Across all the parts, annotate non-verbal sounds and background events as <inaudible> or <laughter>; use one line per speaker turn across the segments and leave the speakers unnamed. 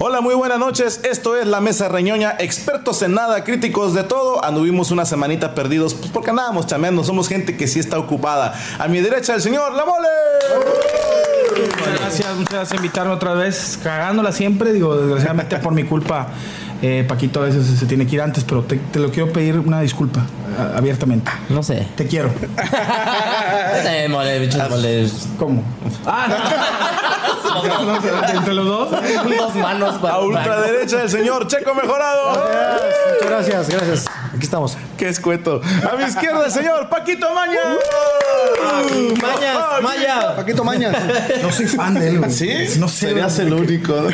Hola, muy buenas noches. Esto es La Mesa Reñoña, expertos en nada, críticos de todo. Anduvimos una semanita perdidos pues porque andábamos chameando. Somos gente que sí está ocupada. A mi derecha, el señor La Mole.
Muchas gracias, muchas gracias por invitarme otra vez. Cagándola siempre, digo, desgraciadamente por mi culpa. Eh, Paquito a veces se tiene que ir antes, pero te, te lo quiero pedir una disculpa a- abiertamente.
No sé.
Te quiero. <laughs>
Eh, mole, bichos moles.
¿Cómo? Ah, no <laughs> entre los dos.
Dos manos para.
A ultraderecha, el señor Checo Mejorado.
Muchas gracias, gracias. Aquí estamos.
Qué escueto. A mi izquierda, el señor Paquito Maña.
Mañas, Maya.
Paquito Mañas.
No soy fan de él, güey.
¿Sí?
No sé.
Serías el único. <laughs>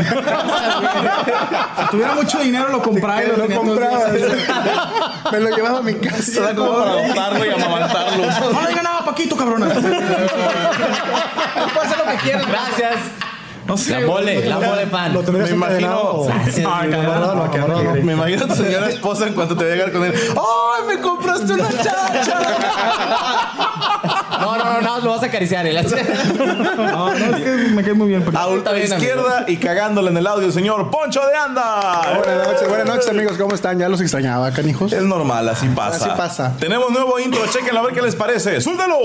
Si tuviera mucho dinero, lo compraba y lo,
Lo compraba. <laughs> Me lo llevaba a mi casa.
Se da como para adoptarlo y amamantarlo.
No le digan nada a Paquito, cabrona. <laughs> Puede hacer lo que quiera.
Gracias.
No sé.
La mole, la mole fan.
Lo tendrías
Me imagino-
cabrón.
amarrado.
Me imagino a tu señora esposa en cuanto te vea llegar con él. ¡Ay, me compraste una chacha!
No, no, no, no, lo vas a acariciar. ¿eh?
No, no, es que me cae muy bien.
A ultra
bien,
izquierda y cagándole en el audio, señor Poncho de Anda.
Buenas noches, buenas noches, amigos. ¿Cómo están? Ya los extrañaba, canijos.
Es normal, así pasa.
Así pasa.
Tenemos nuevo intro, chequenlo a ver qué les parece. ¡Súltalo!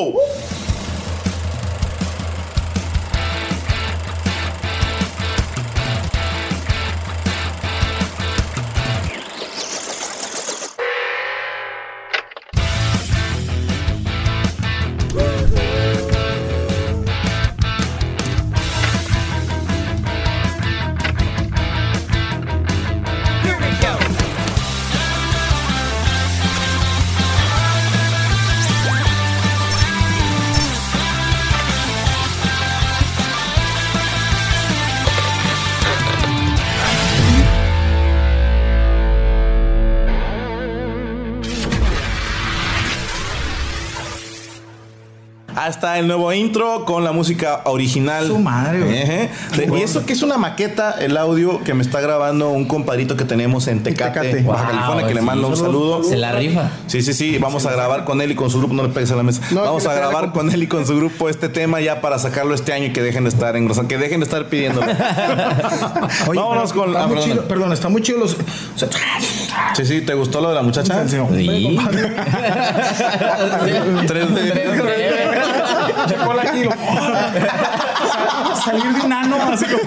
Está el nuevo intro con la música original.
Su madre, güey.
Y eso que es una maqueta, el audio que me está grabando un compadrito que tenemos en Tecate,
Tecate.
Baja
Wow,
California, que le mando un saludo.
Se la rifa.
Sí, sí, sí, vamos a grabar con él y con su grupo, no le pegues a la mesa.
No,
vamos a grabar
la
con él y con su grupo este tema ya para sacarlo este año y que dejen de estar engrosando, que dejen de estar pidiéndolo. <laughs>
Oye,
Vámonos
pero
con
está
ah,
Perdón, está muy chido los. o sea,
Sí, sí, ¿te gustó lo de la muchacha?
Sí.
Sí.
3D.
Hola, aquí. lo- Salir de un ano, así como.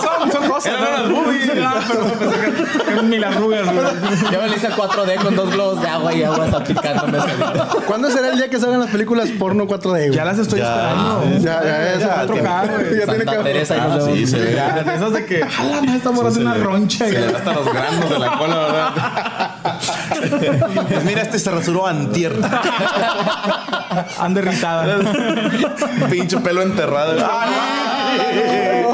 son, son cosas.
Eran las
¿no?
boobies.
Ah, perdón, pensé que eran ni las rugas, güey.
Yo me lo hice 4D con dos globos de agua y agua salpicándome.
¿Cuándo será el día que salgan las películas porno 4D? güey?
Ya las estoy
Ya.
esperando.
ya, ya, ya,
Ya,
ya,
ya, güey.
ya tiene
Santa
que
Teresa y
Ah,
nos
sí,
vemos.
se ve.
Ya, de esas de que. ¡Hala, me está morando una roncha!
Se le dan hasta los granos de la cola, ¿verdad? Pues mira, este se rasuró antier.
Anda irritada.
Pinche pelo enterrado.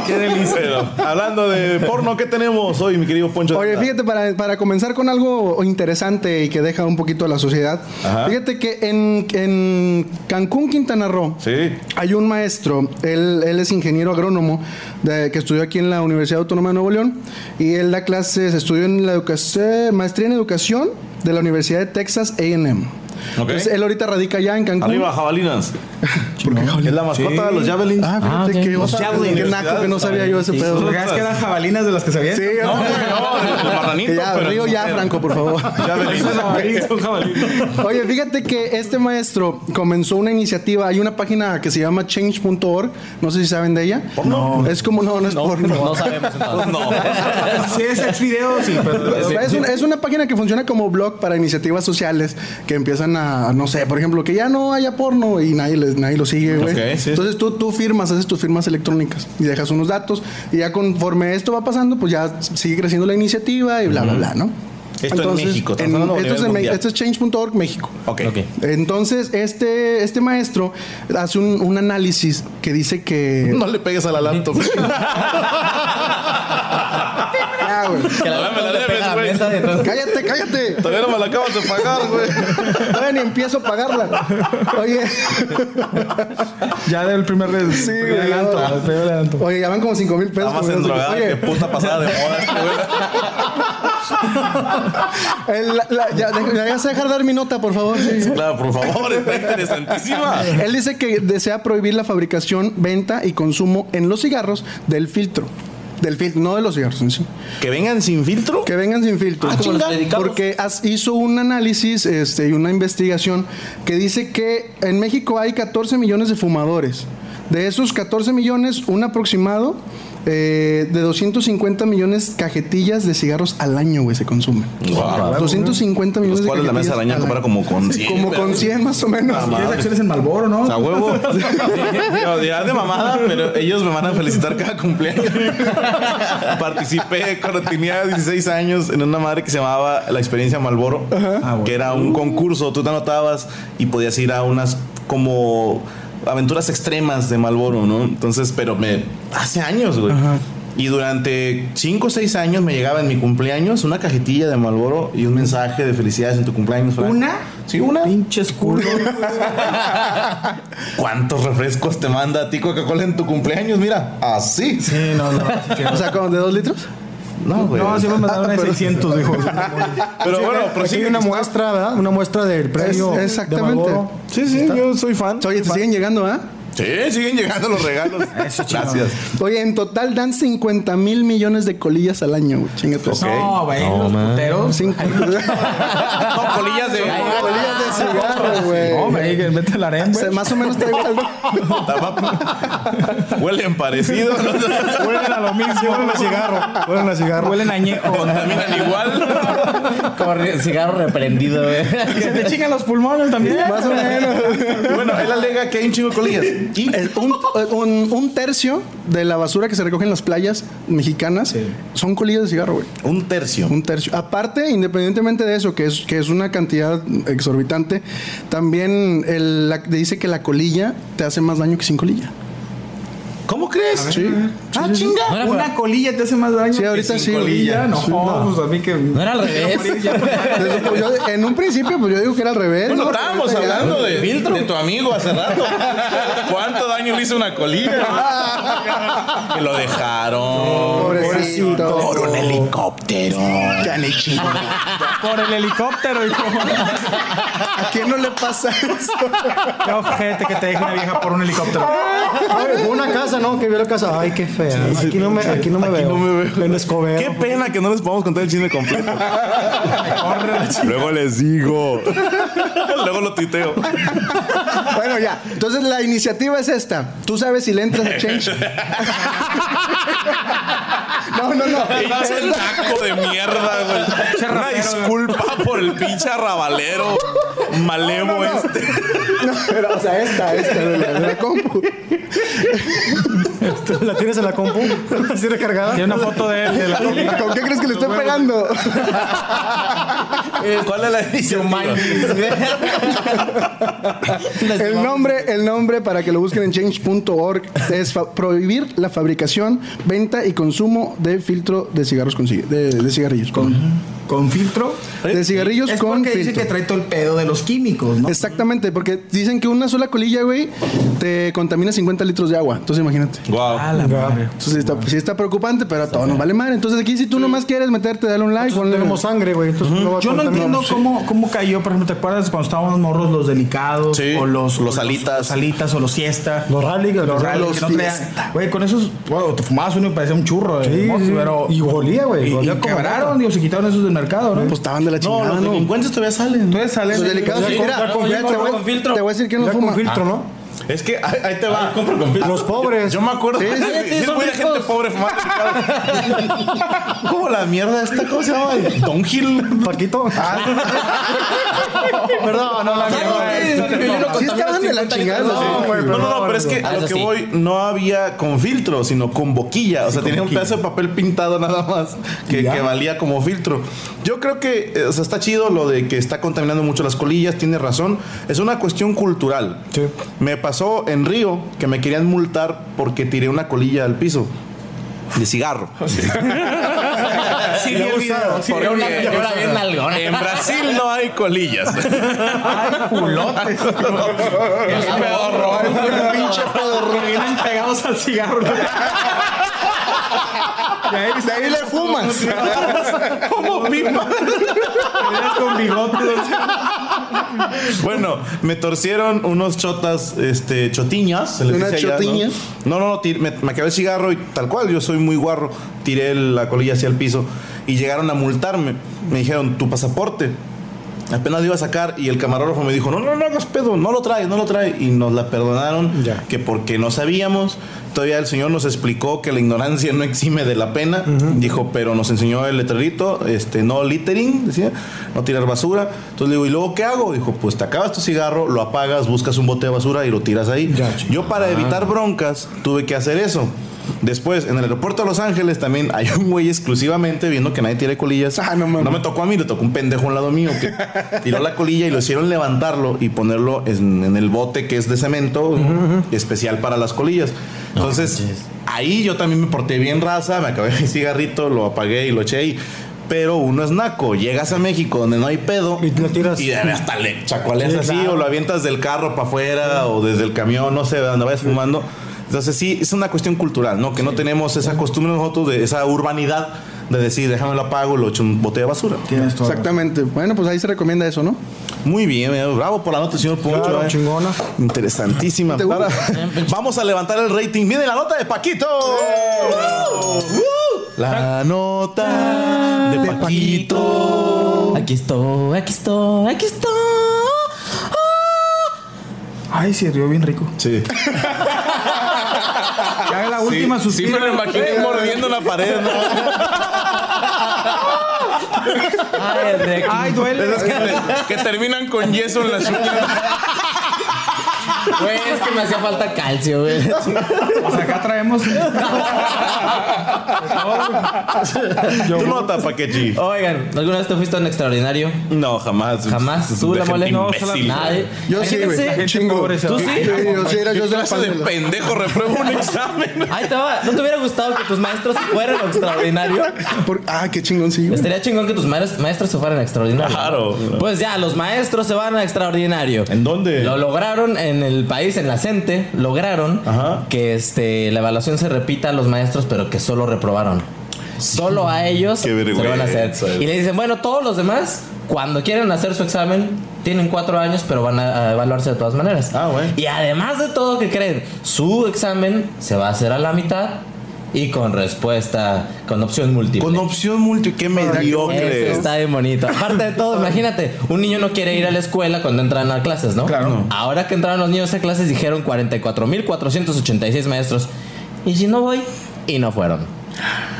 ¡Qué delicia!
Pero, hablando de porno, ¿qué tenemos hoy, mi querido Poncho?
Oye, fíjate, para, para comenzar con algo interesante y que deja un poquito a la sociedad.
Ajá.
Fíjate que en, en Cancún, Quintana Roo,
Sí.
hay un maestro, él, él es ingeniero agrónomo, de- que estudió aquí en la Universidad Autónoma de Nuevo León, y él da clases, estudió en la educación, maestría en educación de la Universidad de Texas A&M. Entonces, él ahorita radica ya en Cancún.
Arriba, jabalinas. <laughs> Es la mascota de los javelins.
Ah, fíjate
Ah,
qué,
Los javelins.
qué naco que no sabía yo ese pedo.
¿Los que eran jabalinas de las que sabían?
Sí,
No,
no,
no,
que ya,
pero
río ya. Franco, por favor. <laughs> Oye, fíjate que este maestro comenzó una iniciativa. Hay una página que se llama change.org. No sé si saben de ella. No. Es como, no, no es porno.
No <laughs> sabemos entonces.
No.
Si es ex video, sí,
es una página que funciona como blog para iniciativas sociales que empiezan a, no sé, por ejemplo, que ya no haya porno y nadie, les- nadie lo sigue, güey.
Sí.
Entonces tú, tú firmas, haces tus firmas electrónicas y dejas unos datos y ya conforme esto va pasando, pues ya sigue creciendo la iniciativa y bla, bla, bla, ¿no?
Esto en México,
en- esto, es Me- esto es change.org México.
Ok.
Ok.
Entonces, este, este maestro hace un, un análisis que dice que.
No le pegues a la laptop. <laughs> <laughs>
Ya, Cállate, cállate.
Todavía no me la acabas de pagar, güey.
Todavía ni empiezo a pagarla. Oye,
Ya del primer de,
Sí, güey,
adelanto,
oye, ya van como 5 mil pesos. Con eso.
endrogada
Oye,
que puta pasada de moda este güey.
el- la- la- ya, ya dejar dar mi nota, por favor. sí.
Claro, por favor, está interesantísima.
Él dice que desea prohibir la fabricación, venta y consumo en los cigarros del filtro. Del filtro, no de los cigarros en sí.
Que vengan sin filtro.
Que vengan sin filtro.
Ah.
Porque has- hizo un análisis este, y una investigación que dice que en México hay 14 millones de fumadores. De esos 14 millones, un aproximado eh, de 250 millones cajetillas de cigarros al año, güey, se consumen.
Wow.
250 millones de
cuales la mesa
cajetillas
araña
al año.
como con 100.
Como con 100 más o menos.
Tienes acciones en Malboro, ¿no?
A huevo. <laughs> Digo, ya de mamada, pero ellos me van a felicitar cada cumpleaños. Participé cuando tenía 16 años en una madre que se llamaba La Experiencia Malboro, que era un concurso. Tú te anotabas y podías ir a unas como aventuras extremas de Malboro, ¿no? Entonces, pero me hace años, güey. Y durante 5 o 6 años me llegaba en mi cumpleaños una cajetilla de Malboro y un mensaje de felicidades en tu cumpleaños. Frank.
¿Una?
Sí, una.
Pinches culos. <laughs>
¿Cuántos refrescos te manda a ti Coca-Cola en tu cumpleaños? Mira, así.
Sí, no, no. <laughs>
O sea, como de 2 litros.
No, güey.
No, sí me de <laughs> 600, dijo. <laughs>
pero bueno, prosigue.
hay una muestra, ¿verdad? Una muestra del premio.
Exactamente.
Sí, sí, yo soy fan.
Oye, te siguen llegando, ¿ah?
Sí, siguen llegando los regalos. <laughs> Gracias.
Oye, en total dan 50 mil millones de colillas al año, güey. Chingate.
Ok.
No, güey, los puteros.
Cinco-
No, colillas de.
colillas de cigarro, güey.
No, güey, que vete al harén,
O sea,
güey.
más o menos igual. <laughs> ¿no? <laughs>
Huelen parecido.
Huelen a lo mismo.
Huelen a cigarro. Huelen a cigarro.
Huelen a añejo.
Contaminan igual.
Como cigarro reprendido, güey.
Y se te chingan los pulmones también.
Más o menos.
Bueno, él alega que hay un chingo de colillas.
El- un, un- un tercio de la basura que se recoge en las playas mexicanas son colillas de cigarro, güey.
un tercio.
Un tercio. Aparte, independientemente de eso, que es, que es una cantidad exorbitante, también el- la- dice que la colilla te hace más daño que sin colilla.
¿Cómo crees?
Sí.
Ah, chinga.
No era,
Una colilla te hace más daño.
Sí,
que
ahorita
sin
sí.
colilla. No,
Sí,
pues a mí que.
no era al <laughs> revés. <laughs>
Pues, yo- en un principio, pues yo digo que era al revés.
Bueno,
¿no?
estábamos
Ahorita ya-
hablando de, de tu amigo hace rato. <laughs> ¿Cuánto daño le hizo una colilla? que lo dejaron.
Pobrecito.
Por un helicóptero.
Por el helicóptero, hijo.
¿A quién no le pasa eso?
Qué ojete que te deje una vieja por un helicóptero.
Ay, una casa, ¿no? Que vio la casa. Ay, qué fea. Aquí no me, aquí no me veo.
no me veo.
En Escobedo.
Qué pena que no les podamos contar el chisme completo. Luego les digo. Luego lo tuiteo.
Bueno, ya. Entonces la iniciativa es esta. Tú sabes si le entras a Change. <laughs> No, no, no. <laughs>
Pinche naco de mierda, güey. Una disculpa por el pinche arrabalero malevo este.
No, pero, o sea, esta, esta de la, de la compu. <laughs>
¿La tienes en la compu? <laughs> ¿Así recargada?
Tiene una foto de él. De la <laughs>
¿Con qué crees que le estoy pegando?
¿Cuál es la edición?
El nombre, el nombre para que lo busquen en change.org es prohibir la fabricación, venta y consumo de filtro de cigarros con de cigarrillos. Con,
Con filtro.
de cigarrillos
Es
con
porque dice
filtro.
que trae todo el pedo de los químicos, ¿no?
Exactamente, porque dicen que una sola colilla, güey, te contamina 50 litros de agua. Entonces imagínate.
Wow.
A la madre.
Entonces sí está, sí está preocupante, pero a todos nos vale madre. Entonces aquí si tú nomás quieres meterte, dale un like. ponle-
Tenemos sangre, güey. Entonces no va a
Yo no entiendo cómo, cómo cayó, por ejemplo, ¿te acuerdas cuando estábamos morros los delicados?
Sí,
o los,
los
o
alitas.
Los alitas o los siesta.
Los rally,
Los
los
rally,
los
que no. Güey, con esos, bueno, te fumabas uno y parecía un churro.
Sí, sí.
pero,
Y olía, güey.
Y, y quebraron, digo, se quitaron esos del mercado, ¿no?
Pues estaban de la
No,
chingada,
los
¿no?
delincuentes todavía salen.
Entonces salen.
Los mira, te, voy, a decir quién no fuma.
con filtro, ¿no?
Es que ahí, ahí te va. compro con.
Los pobres.
Yo me acuerdo.
Sí, sí,
Sí, es
son
muy de
ricos.
gente pobre fumando. <laughs> ¿Cómo la mierda esta? ¿Cómo se llama? Don Hill.
Paquito.
Perdón, no, la Sí estaban de la chingada.
No, güey,
No, no, no, pero es que
Ah,
a lo
eso
que voy no había con filtro, sino con boquilla. O sea, tenía un pedazo de papel pintado nada más que, que valía como filtro. Yo creo que, eh, o sea, está chido lo de que está contaminando mucho las colillas, tiene razón. Es una cuestión cultural.
Sí.
Me pasó en Río que me querían multar porque tiré una colilla al piso. de cigarro. <laughs>
Sí, vi el video.
En Brasil no hay colillas. <laughs>
Ay, culotes. <laughs>
El pedorro.
Pinche pedorro. Vienen pegados al cigarro. Y ahí,
De ahí le fumas.
Como pipa.
con bigote. <laughs>
Bueno, me torcieron unos chotas, este, chotiñas. se les
¿Unas
dice allá, ¿no? No, no, no, tir- me, me acabé el cigarro y tal cual, yo soy muy guarro. Tiré la colilla hacia el piso y llegaron a multarme. Me dijeron, tu pasaporte. Apenas lo iba a sacar y el camarógrafo me dijo, no, no, no hagas pedo, no lo trae, no lo trae. Y nos la perdonaron,
Ya.
que porque no sabíamos. Todavía el señor nos explicó que la ignorancia no exime de la pena. Dijo, pero nos enseñó el letrerito, este, no littering, decía, no tirar basura. Entonces le digo, ¿y luego qué hago? Dijo, pues te acabas tu cigarro, lo apagas, buscas un bote de basura y lo tiras ahí.
Ya,
Yo para evitar broncas tuve que hacer eso. Después, en el aeropuerto de Los Ángeles también hay un güey exclusivamente viendo que nadie tiene colillas.
Ah, no mames.
me tocó a mí, le tocó un pendejo a un lado mío que tiró la colilla y lo hicieron levantarlo y ponerlo en, en el bote que es de cemento especial para las colillas. Entonces, ahí yo también me porté bien raza, me acabé <laughs> mi cigarrito, lo apagué y lo eché ahí. Pero uno es naco, llegas a México donde no hay pedo
Y lo tiras.
y hasta le chacualeas
Sí,
así
claro.
o lo avientas del carro para afuera o desde el camión, no sé, de donde vayas fumando. Entonces sí, es una cuestión cultural, ¿no? Que no tenemos esa costumbre nosotros de esa urbanidad de decir, déjame lo apago lo echo en un bote de basura.
Tienes todo.
Exactamente. Bueno, pues ahí se recomienda eso, ¿no?
Muy bien, eh, bravo por la nota, señor Poncho.
Claro,
eh.
chingona.
Interesantísima.
¿Te
Para-? Vamos a levantar el rating. Viene la nota de Paquito. Uh, La nota de Paquito.
Aquí estoy, aquí estoy, aquí estoy.
Ay, se rió bien rico.
Sí. <laughs>
La última
Sí,
suspiro.
me lo imaginé mordiendo la pared, ¿no?
Ay.
Ay, duele.
Esas que, que terminan con yeso en las uñas.
Güey, es que me hacía falta calcio, güey.
Pues acá traemos.
Tu nota, Paquechi.
Oigan, ¿alguna vez te fuiste a un extraordinario?
No, jamás.
Jamás. ¿Tú, la mole? No,
imbécil.
nadie.
Yo sí, güey. Chingo.
¿Tú sí?
Sí, yo sí era yo
¿Qué
de la
clase de pendejo reprueba un examen?
Ahí te va. ¿No te hubiera gustado que tus maestros fueran a extraordinario?
Ah, qué chingón, sí.
Estaría chingón que tus maes- maestros se fueran a extraordinario.
Claro.
Pues ya, los maestros se van a extraordinario.
¿En dónde?
Lo lograron en el país, en la CENTE, lograron
Ajá.
que este, la evaluación se repita a los maestros, pero que solo reprobaron. Solo a ellos se lo van a hacer. Y le dicen, bueno, todos los demás, cuando quieren hacer su examen, tienen cuatro años, pero van a, a evaluarse de todas maneras.
Ah, bueno.
Y además de todo, que creen? Su examen se va a hacer a la mitad y con respuesta, con opción múltiple.
Con opción multi, qué mediocre.
Eso está bien bonito. Aparte de todo, imagínate, un niño no quiere ir a la escuela cuando entran a clases, ¿no?
Claro.
Ahora que entraron los niños a clases dijeron 44.486 maestros. ¿Y si no voy? Y no fueron.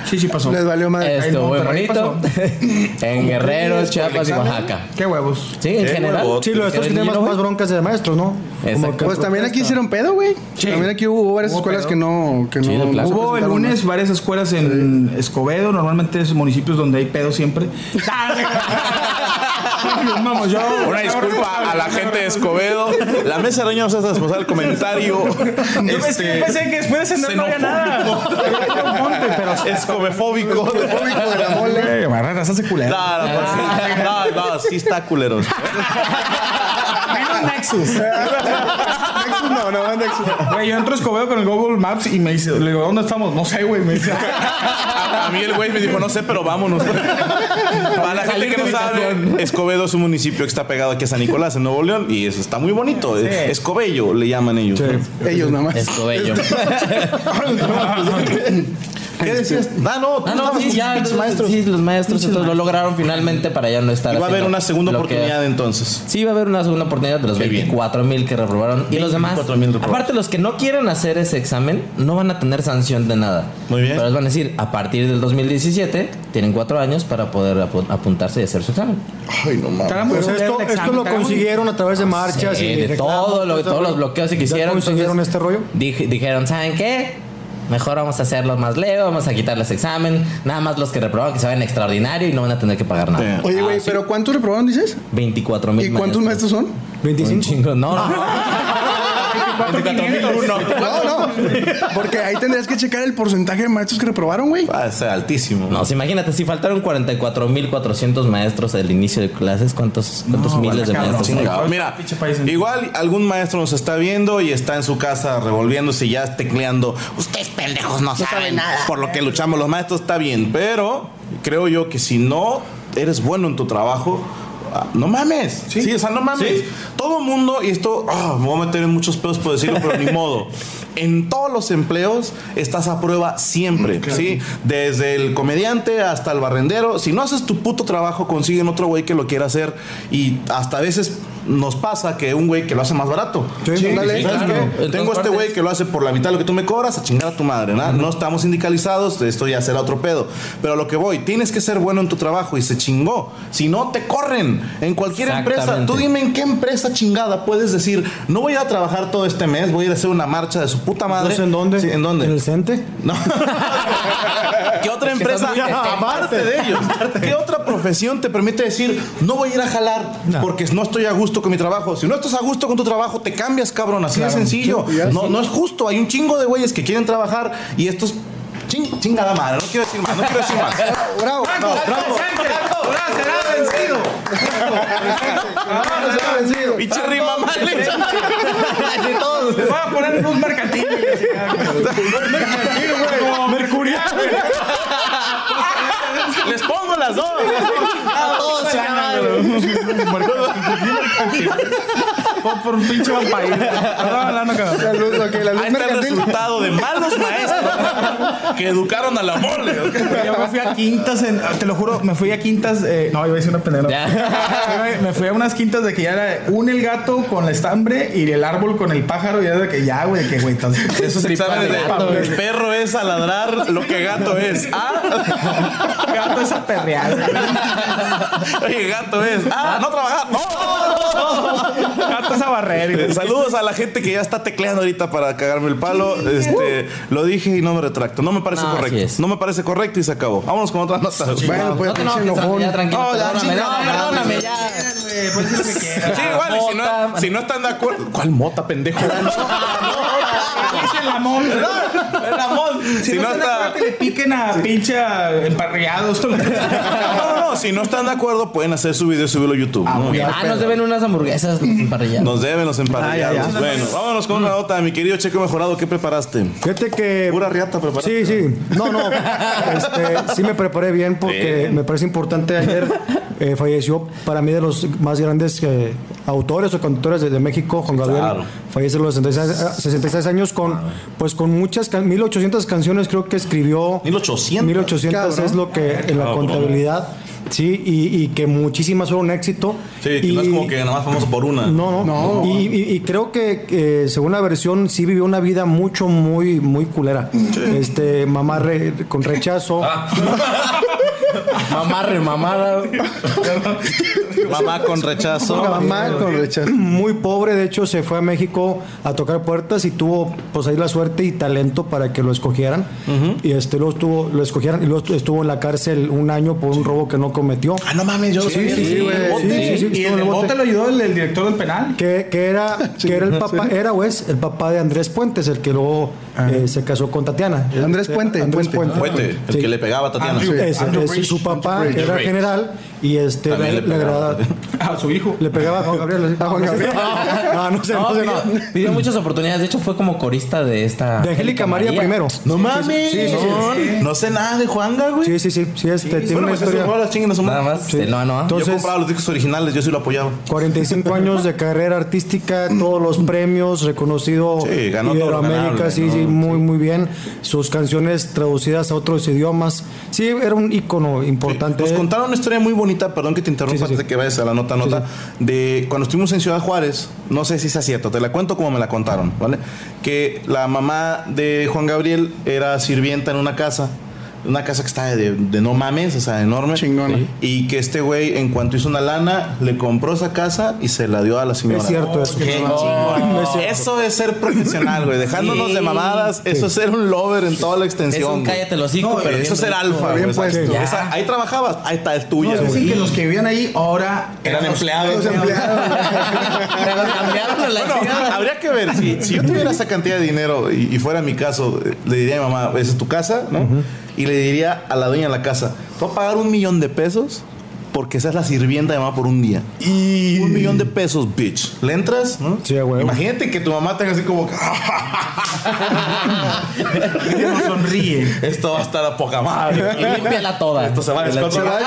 Sí, sí pasó.
Les valió madre.
Esto muy bonito. <laughs> en Guerrero, Chiapas y Oaxaca.
Qué huevos.
Sí, en general.
huevos.
Sí, los estos que
¿El
tienen más, más broncas de maestros, ¿no?
Exacto.
que
Pues también aquí hicieron pedo, güey.
Sí.
También aquí hubo varias
Hubo
escuelas
pedo.
que no. Que
Sí,
no
Hubo el lunes varias escuelas en Escobedo, normalmente es municipios donde hay pedo siempre. <laughs> <laughs> Vamos, yo.
Una disculpa a la gente de Escobedo. La mesa de no se hace responsable del comentario. <laughs>
Yo pensé, que después de cenar no había nada. <laughs>
Escobefóbico.
de la mole.
Hace culero.
Pues sí está culero.
Menos Nexus.
Nexus no, no, Nexus.
Güey, yo entro a Escobedo con el Google Maps y me dice, le digo, ¿dónde estamos? No sé, güey. Me dice,
A mí el güey me dijo, no sé, pero vámonos. Para la gente que no sabe, Escobedo es un municipio que está pegado aquí a San Nicolás, en Nuevo León, y eso está muy bonito. Escobello le llaman ellos.
Ellos nada más.
Escobello. <laughs>
¿Qué decías? Ah, no, tú
Ah, no, sí, ya,
tus maestros.
sí, los maestros entonces lo lograron finalmente para ya no estar
Y va a haber una segunda
que-
oportunidad entonces.
Sí, va a haber una segunda oportunidad de los
Qué bien.
24 mil que reprobaron. Y los demás,
24,000 reprobados.
aparte los que no quieren hacer ese examen, no van a tener sanción de nada.
Muy bien.
Pero les van a decir, a partir del 2017, tienen cuatro años para poder apu- apuntarse y hacer su examen.
Ay, no mames.
"Caramba,
Pues esto, lo
caramba".
consiguieron a través de marchas
Sí,
y
de
reclamos,
todo lo,
este
todos los bloqueos que
¿Ya
quisieron.
consiguieron
entonces,
este rollo?
dije- dijeron, ¿saben qué? Mejor vamos a hacerlo más leve, vamos a quitarles examen. Nada más los que reprobaron que se vayan extraordinario y no van a tener que pagar nada.
Oye, güey,
Ah, sí.
¿pero cuántos reprobaron, dices?
24 mil
¿Y cuántos maestros son?
25.
Un chingo. No, <laughs> no.
No, no. Porque ahí tendrías que checar el porcentaje de maestros que reprobaron, güey.
Va a ser altísimo.
No, imagínate, si faltaron 44.400 maestros al inicio de clases, ¿cuántos, cuántos miles de
cabrón,
maestros?
Chingado. Mira, igual algún maestro nos está viendo y está en su casa revolviéndose y ya tecleando. Ustedes pendejos no, saben nada. Por lo que luchamos los maestros está bien, pero creo yo que si no eres bueno en tu trabajo, ah, no mames. Sí, o sea, no mames. Todo mundo, y esto, ah, me voy a meter en muchos pedos por decirlo, pero ni <laughs> modo. En todos los empleos estás a prueba siempre, ¿sí? Desde el comediante hasta el barrendero. Si no haces tu puto trabajo, consiguen otro güey que lo quiera hacer. Y hasta a veces nos pasa que un güey que lo hace más barato.
Sí, dale.
¿Sabes
claro.
qué?
En
Tengo este güey que lo hace por la mitad de lo que tú me cobras, a chingar a tu madre, ¿no? No estamos sindicalizados, esto ya será otro pedo. Pero a lo que voy, tienes que ser bueno en tu trabajo y se chingó. Si no, te corren. En cualquier empresa, tú dime en qué empresa chingada puedes decir, no voy a trabajar todo este mes, voy a ir a hacer una marcha de su puta madre.
Entonces, ¿en dónde?
Sí, ¿En dónde?
¿En el CENTE?
No. <laughs> ¿Qué otra empresa, aparte de ellos, qué otra profesión te permite decir, no voy a ir a jalar porque no estoy a gusto con mi trabajo? Si no estás a gusto con tu trabajo, te cambias, cabrón. Así de sencillo. No, no es justo. Hay un chingo de güeyes que quieren trabajar y estos. Ching, chingada madre, no quiero decir más, no quiero decir más. <laughs>
Bravo, bravo, bravo.
será vencido.
No se ha vencido.
Pinche rima mal hecha.
Les voy a poner en un mercantil. <laughs> Mercurial.
Les pongo las dos.
Todos
Por, por un pinche vampiro. Perdón, hablando, cabrón.
La luz, ok, la luz
Ahí está el
mercantil.
resultado de malos maestros que educaron a la mole.
Yo me fui a quintas, en- te lo juro, me fui a quintas. eh, no, iba a decir una pendeja.
Ya.
Me fui a unas quintas de que ya era un el gato con la estambre y el árbol con el pájaro. Y era de que ya, güey, que güey, entonces. <laughs> Eso sería
¿Sabes?
de gato, güey.
Perro es a ladrar lo que gato es. Ah,
es a perrear.
oye, gato es. Ah, no trabajar. No.
Gato es a barrer. güey.
Saludos a la gente que ya está tecleando ahorita para cagarme el palo. Este, lo dije y no me retracto. No me parece
No,
correcto.
es.
No me parece correcto y se acabó. Vámonos con otras notas.
Bueno, pues
no enojes,
enojón.
ya tranquilo.
No, ya,
perdóname, no, perdóname, ya.
Güey, puedes decir lo que quieras.
Sí, igual, y si no, si no están de acuerdo. ¿Cuál mota, pendejo?
Dice el amor. <laughs>
Si no está.
Que le piquen a pinche emparrillados.
No, no, no. Si no están de acuerdo, pueden hacer su video y subirlo a YouTube. ¿no?
Ah, nos deben unas hamburguesas parrilladas.
Nos deben los emparrillados. Bueno, vámonos con una nota. Mi querido Checo Mejorado, ¿qué preparaste?
Fíjate que.
Pura riata preparaste.
Sí, sí. No, no. Este, sí me preparé bien porque
Bien.
me parece importante. Ayer <laughs> eh, falleció para mí de los más grandes eh, autores o cantores de, de México, Juan Gabriel.
Claro.
Fallece a los 66, a- 66 años con, pues, con muchas, can- 1800 canciones creo que escribió.
1800.
1800
Cabrón.
es lo que en la
Cabrón.
contabilidad. Sí, y, y que muchísimas fueron éxito.
Sí, que
y,
no es como que nada más famoso por una.
no, no.
No.
Y, y- y creo que, eh, según la versión, sí vivió una vida mucho, muy, muy culera. Este, mamá re- con rechazo. <laughs>
Mamarre, mamada. <laughs> <laughs>
Mamá con rechazo.
Mamá con rechazo.
Muy pobre, de hecho, se fue a México a tocar puertas y tuvo, pues ahí la suerte y talento para que lo escogieran. Y este, luego estuvo, lo escogieron y luego estuvo en la cárcel un año por un robo que no cometió.
Ah, no mames, yo
Sí, sí, sí,
güey.
sí, sí, sí,
Y el
en el bote.
lo ayudó el, el director del penal.
Que, que era, <laughs> que era el papá, era o es el papá de Andrés Puentes, el que luego eh, se casó con Tatiana.
Andrés Puente,
Andrés
Puente.
El
Sí.
que le pegaba a Tatiana.
Andrew.
Ese,
Andrew
ese,
Rich.
su papá
Andrew
era
Rich.
general y este le,
le pegaba.
agradaba. <laughs>
A su hijo.
Le pegaba a Juan Gabriel.
A Juan Gabriel. <laughs>
No, no sé, no,
No,
sé,
pidió,
no.
pidió muchas oportunidades. De hecho, fue como corista de esta.
De Angélica María, primero.
No mames.
Sí, sí, sí.
No, sé nada de Juanga, güey.
Sí, sí, sí, sí, este, tiene
Bueno,
una
pues
historia.
rolas chinguen a su
Nada más. Sí, No, no.
Yo
Entonces-
compraba los discos originales, yo sí lo apoyaba.
45 años de carrera artística, todos los premios, reconocido
Sí, ganó todo
Iberoamérica,
ganable,
sí,
¿no?
sí, muy, muy bien. Sus canciones traducidas a otros idiomas. Sí, era un ícono importante.
Nos contaron una historia muy bonita, perdón que te interrumpa
Sí, sí, sí.
antes de que vayas a la nota nota, de cuando estuvimos en Ciudad Juárez, no sé si sea cierto, te la cuento como me la contaron, ¿vale? Que la mamá de Juan Gabriel era sirvienta en una casa Una casa que está de, de no mames, o sea, enorme.
Chingona.
Y que este güey, en cuanto hizo una lana, le compró esa casa y se la dio a la señora.
Es cierto eso.
Qué
No
chingón.
es cierto.
Eso es ser profesional, güey. Dejándonos
Sí.
de mamadas, eso es ser un lover en toda la
Es
extensión.
un cállate los hijos,
No,
pero
eso es ser alfa,
bien
güey. Esa- ahí trabajabas, ahí está, es tuya,
No,
güey.
que los que vivían ahí ahora
Eran
los-
empleados.
los empleados. <laughs>
Pero cambiaron a la
Bueno, habría que ver, si, si yo tuviera esa cantidad de dinero y, y fuera mi caso, eh, le diría a mi mamá, esa es tu casa, ¿no? Y le diría a la dueña de la casa, te voy a pagar un millón de pesos porque seas la sirvienta de mamá por un día. Y un millón de pesos, bitch. ¿Le entras? ¿no?
Sí, huevo.
Imagínate que tu mamá tenga así como... <laughs>
Y uno sonríe.
Esto va a estar a poca madre.
Y límpiala toda.
Esto se va a
De la
descontrolar.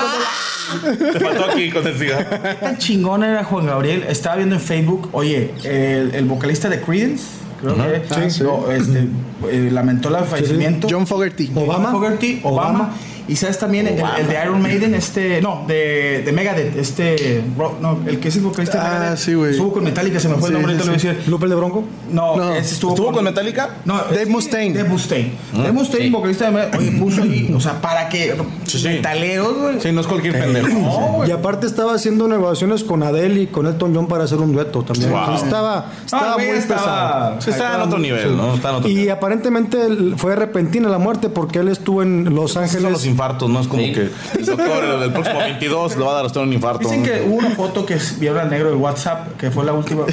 <laughs> Te faltó aquí con el cigarro.
¿Qué tan chingón era Juan Gabriel? Estaba viendo en Facebook, oye, el, el vocalista de Creedence, creo que
Ah, sí.
no, este, eh, lamentó el fallecimiento.
John Fogerty.
Obama. Fogerty, Obama.
Obama.
Y sabes también el, el de Iron Maiden, este, no, de, de Megadeth, este, no, el que es el vocalista de
Ah,
Megadeth.
sí, güey.
Estuvo con Metallica, se me fue
Sí,
el nombre,
sí,
te lo voy a decir.
¿Lupe de Bronco?
No,
No.
ese estuvo,
¿Estuvo con Metallica?
No,
Dave Mustaine.
Dave Mustaine. Dave Mustaine, vocalista de Megadeth, oye, puso ahí, o sea, para que metaleros, güey.
Sí, no es cualquier pendejo. <laughs>
No, güey.
Y aparte estaba haciendo negociaciones con Adele y con Elton John para hacer un dueto también.
Wow.
Entonces estaba estaba
Ah, güey,
muy
estaba-
pesado.
Está en otro nivel, ¿no? Está en otro
Y aparentemente fue repentina la muerte porque él estuvo en los Ángeles.
Infartos, ¿no? Es como
Sí.
que el doctor el, el próximo 22 le va a dar a usted un infarto.
Dicen
¿no?
que hubo una <laughs> foto que vieron al negro del WhatsApp, que fue la última.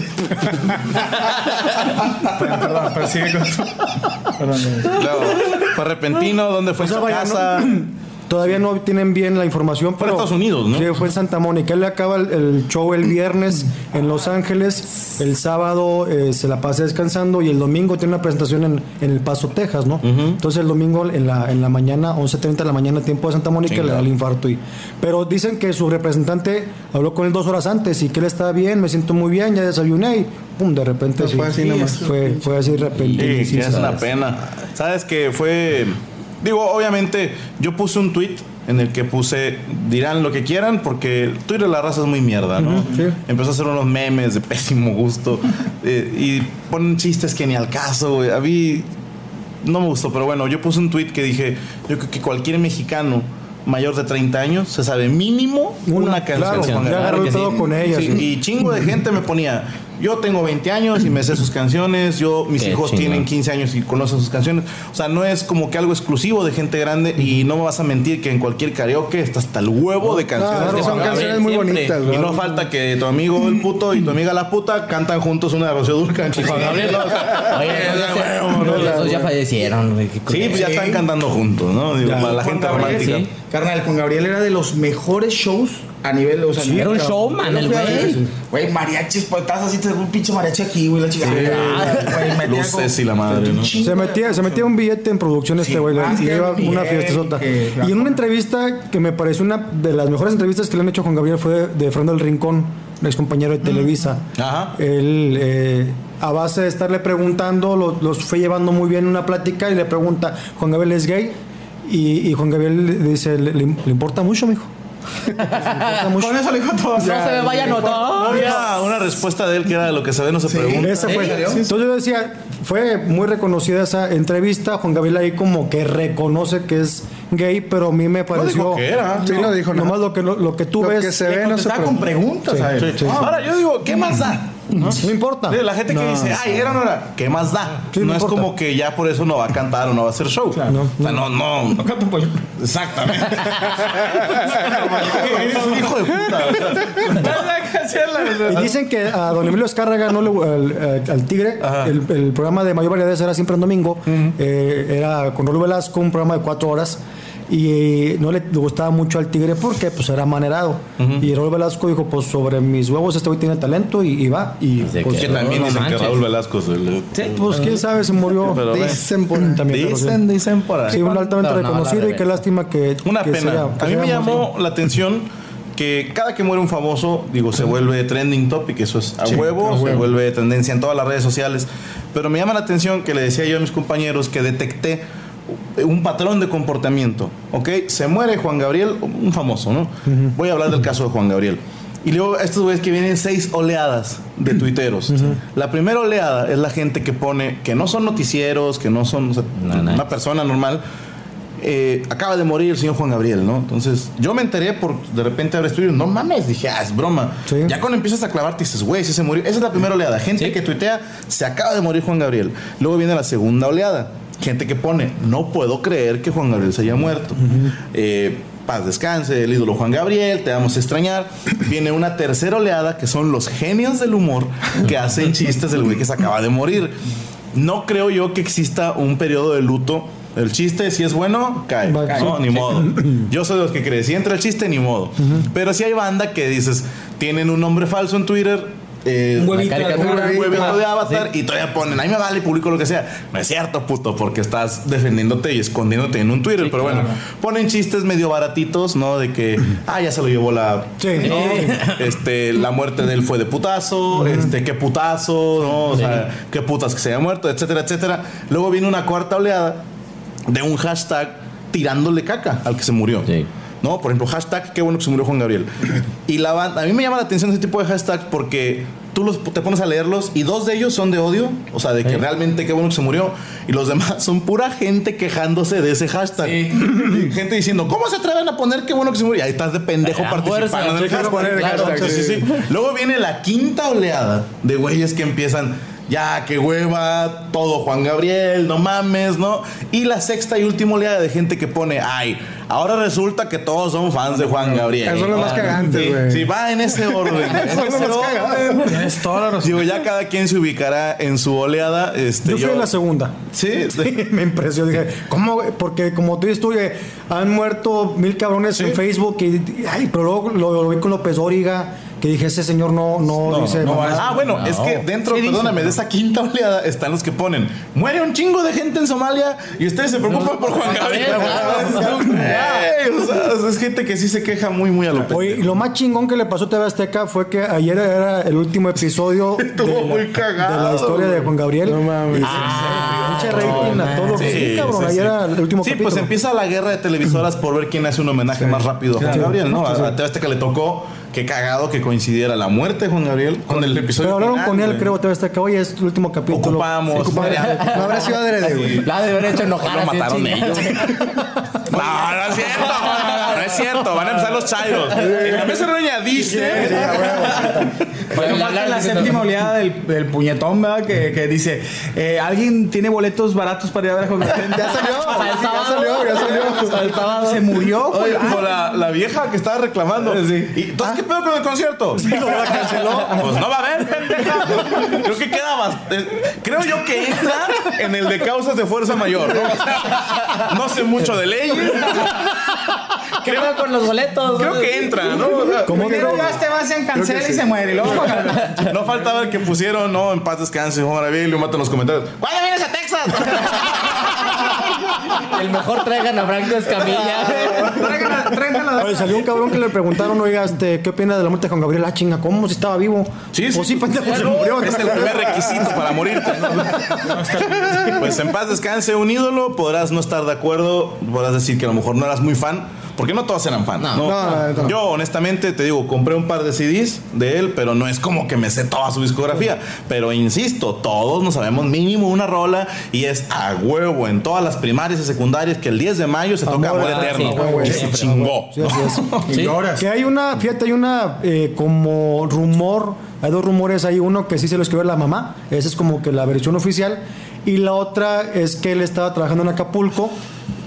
perdón, perdón, pero sigue con tu- Perdón, negro.
Luego, fue repentino, ¿dónde fue
O sea,
su
vaya,
casa?
no- <clears throat> todavía no tienen bien la información.
Fue en
pero
Estados Unidos, ¿no?
Sí, fue en Santa Mónica. Él acaba el, el show el viernes en Los Ángeles. El sábado eh, se la pasa descansando y el domingo tiene una presentación en, en El Paso, Texas, ¿no? Entonces el domingo en la, en la mañana, 11.30 de la mañana, tiempo de Santa Mónica, le da el infarto. Y, pero dicen que su representante habló con él dos horas antes y que él estaba bien, me siento muy bien, ya desayuné y pum, de repente
Pues
sí,
fue así nomás.
Fue, fue así repentino.
Sí,
sí,
que es una pena. Sabes que fue. Digo, obviamente, yo puse un tweet en el que puse, dirán lo que quieran, porque Twitter la raza es muy mierda, ¿no?
sí.
Empezó a hacer unos memes de pésimo gusto eh, y ponen chistes que ni al caso, güey. A mí no me gustó, pero bueno, yo puse un tweet que dije, yo creo que cualquier mexicano mayor de 30 años se sabe mínimo una,
Una,
canción.
claro,
que sí.
con ella.
Sí,
sí.
Y chingo de gente me ponía, yo tengo 20 años y me sé sus canciones, yo mis
Qué
hijos tienen 15 años y conocen sus canciones. O sea, no es como que algo exclusivo de gente grande y no me vas a mentir que en cualquier karaoke está hasta el huevo de canciones.
Claro, son canciones muy
siempre.
bonitas,
Y no falta que tu amigo el puto y tu amiga la puta cantan juntos una de Rocío Durcan.
Y Juan Gabriel. <laughs> Oye, esos ya, se- esos ya fallecieron,
Sí, pues ya están cantando juntos, ¿no? Digo, para la gente
Gabriel,
romántica.
sí.
Carnal, Juan Gabriel era de los mejores shows a nivel, o sea,
Sí, era un showman, el güey.
Güey, mariachis, pues estás así, te un pinche mariachi aquí, güey, la chica. Metía
Luces y la madre, ¿no?
Se metía, se metía un billete en producción este
Sí,
güey. y
Miguel,
una fiestezota.
que-
Y en una entrevista que me pareció una de las mejores entrevistas que le han hecho a Juan Gabriel fue de, de Fernando del Rincón, ex compañero de Televisa.
Ajá.
Él, eh, a base de estarle preguntando, lo- los fue llevando muy bien en una plática y le pregunta, ¿Juan Gabriel es gay? Y, y Juan Gabriel le dice, ¿le, le- le importa mucho, mijo?
Con eso le dijo todo.
No se me vaya a
No
notar.
había una respuesta de él que era de lo que se ve no se pregunta.
Esa fue. Entonces yo decía, fue muy reconocida esa entrevista. Juan Gabriel ahí como que reconoce que es gay, pero a mí me
No
pareció.
dijo que era.
Sí, no dijo nada.
Nomás lo que, lo, lo que tú
Lo
ves.
que se ve no se
con
pregunta.
Ahora yo digo, ¿qué más da?
No importa.
Sí, La gente que
No.
dice, ay, era o no era, ¿qué más da?
Sí,
no
no
es
importa.
como que ya por eso no va a cantar o no va a hacer show.
No,
o sea, no, no.
pues,
Exactamente. <laughs> es un hijo de puta.
Y dicen que a don Emilio Escárraga, no le, al, al- al Tigre, el, el programa de mayor variedad era siempre en domingo. eh, era con Raúl Velasco, un programa de cuatro horas. Y no le gustaba mucho al Tigre porque pues era manerado. Y Raúl Velasco dijo, pues sobre mis huevos este güey tiene talento y, y va. Y
se
pues,
Que también
No
dicen que. Raúl Velasco se le-
pues quién sabe, se murió.
Pero
Dicen por
También, pero sí.
Dicen, dicen por ahí.
Sí, un altamente
No, no,
reconocido y qué lástima que.
Una
que
pena.
sea- que
a mí me llamó la atención que cada que muere un famoso, digo, se vuelve trending topic, eso es a huevo, se vuelve tendencia en todas las redes sociales. Pero me llama la atención que le decía yo a mis compañeros que detecté un patrón de comportamiento, ¿ok? Se muere Juan Gabriel, un famoso, ¿no? Voy a hablar del caso de Juan Gabriel. Y luego estos güeyes que vienen seis oleadas de tuiteros. La primera oleada es la gente que pone, que no son noticieros, que no son o sea,
No, no.
una persona normal, eh, acaba de morir el señor Juan Gabriel, ¿no? Entonces, yo me enteré por de repente haber estudiado, no mames, dije, ah, es broma.
Sí.
Ya cuando empiezas a clavarte dices, güey, sí se murió. Esa es la primera oleada. Gente que tuitea, se acaba de morir Juan Gabriel. Luego viene la segunda oleada. Gente que pone, no puedo creer que Juan Gabriel se haya muerto. Eh, paz descanse, el ídolo Juan Gabriel, te vamos a extrañar. Viene una tercera oleada que son los genios del humor que hacen chistes del güey que se acaba de morir. No creo yo que exista un periodo de luto. El chiste, si es bueno, cae. No, ni modo. <clears throat> Yo soy de los que cree. Si entra el chiste, ni modo. Pero si hay banda que dices, tienen un nombre falso en Twitter. Eh,
Un huevito de
caricatura.
un huevito de avatar y todavía ponen, ahí me vale, publico lo que sea. No es cierto, puto, porque estás defendiéndote y escondiéndote en un Twitter. pero bueno, ponen chistes medio baratitos, ¿no? De que, ah, ya se lo llevó la.
Sí.
¿no? Este, la muerte de él fue de putazo, este, qué putazo, ¿no? O sea, qué putas que se haya muerto, etcétera, etcétera. Luego viene una cuarta oleada de un hashtag tirándole caca al que se murió.
Sí.
¿No? Por ejemplo, hashtag qué bueno que se murió Juan Gabriel. Y la banda, a mí me llama la atención ese tipo de hashtags porque tú los, te pones a leerlos y dos de ellos son de odio, o sea, de que realmente qué bueno que se murió. Y los demás <laughs> son pura gente quejándose de ese hashtag. Y gente diciendo, ¿cómo se atreven a poner qué bueno que se murió? Y ahí estás de pendejo
A
participando
fuerza,
en el
sí,
hashtag.
poner el hashtag,
sí, sí, sí. Luego viene la quinta oleada de güeyes que empiezan, ya, qué hueva, todo Juan Gabriel, no mames, ¿no? Y la sexta y última oleada de gente que pone, ay, ahora resulta que todos son fans de Juan Gabriel.
Esos son los más cagantes,
Sí,
güey.
sí, va en ese orden.
son los <laughs> más.
Tienes toda la razón.
Digo, ya cada quien se ubicará en su oleada. Este,
Yo fui en la segunda.
Sí, <laughs> sí.
me impresionó. Dije, ¿cómo? güey? Porque como tú dices, tú, han muerto mil cabrones en Facebook. Y, ay, pero luego lo, lo vi con López Dóriga, que dije, ese señor no, no,
No,
dice.
no,
mamás".
ah, bueno, es que dentro, perdóname, de esa quinta oleada están los que ponen, muere un chingo de gente en Somalia y ustedes se preocupan por Juan Gabriel. <laughs> O sea, es gente que sí se queja muy, muy a lo
Oye, y lo más chingón que le pasó a TV Azteca fue que ayer era el último episodio <laughs> de
muy cagado,
de la historia de. Juan Gabriel.
No mames.
Pinche rating a todo lo que sí, cabrón. ayer era el último
Sí, pues empieza la guerra de televisoras por ver quién hace un homenaje más rápido a Juan. Gabriel, ¿no? A, a TV Azteca le tocó, qué cagado que coincidiera la muerte de Juan Gabriel con el episodio
Pero hablaron
final,
con él,
güey.
creo, TV Azteca. Oye, es tu último capítulo.
Ocupamos.
No habrá sido adrede, güey.
La de haber hecho enojar.
Lo mataron ellos. <laughs> No, no es cierto. No es cierto. Van a empezar los chairos. En la mesa reña dice.
Bueno, falta la séptima oleada del, del puñetón, ¿verdad? Que, que dice, eh, ¿alguien tiene boletos baratos para ir a ver a Juan Gabriel?
Ya salió, <laughs> ya salió, ya salió.
Se murió.
Oye, como la, la vieja que estaba reclamando.
Sí.
¿Y entonces qué pedo con el concierto? canceló. Pues no va a haber, pendeja. Creo que queda bastante. Creo yo que entra en el de causas de fuerza mayor. No, O sea, no sé mucho de ley.
¿Qué pedo con los boletos?
Creo que entra, ¿no? O sea,
¿Cómo
Primero
que-
ya Sebastián cancela y se muere. Luego.
No faltaba el que pusieron, no, en paz descanse, Juan Gabriel, y lo matan en los comentarios. ¿Cuándo vienes a Texas?
El mejor traigan a Franco Escamilla.
Tráiganla-
Oye, salió un cabrón que le preguntaron, oiga, este, ¿qué opina de la muerte de Juan Gabriel? Ah, chinga, ¿cómo? Si estaba vivo.
Sí,
Pues
sí.
sí, pendejo, se murió.
Es el primer requisito para morirte. ¿no? <laughs> Pues en paz descanse un ídolo, podrás no estar de acuerdo, podrás decir que a lo mejor no eras muy fan, porque no todos eran fan.
No.
¿no?
No, no, no.
Yo honestamente te digo, compré un par de CDs de él, pero no es como que me sé toda su discografía. Pero insisto, todos nos sabemos mínimo una rola y es a huevo en todas las primarias y secundarias que el 10 de mayo se toca
Amor,
Eterno.
sí,
y se chingó.
Sí. <laughs>
Y lloras.
Que hay una, fíjate, hay una eh, como rumor, hay dos rumores, hay uno que sí se lo escribió la mamá, esa es como que la versión oficial, y la otra es que él estaba trabajando en Acapulco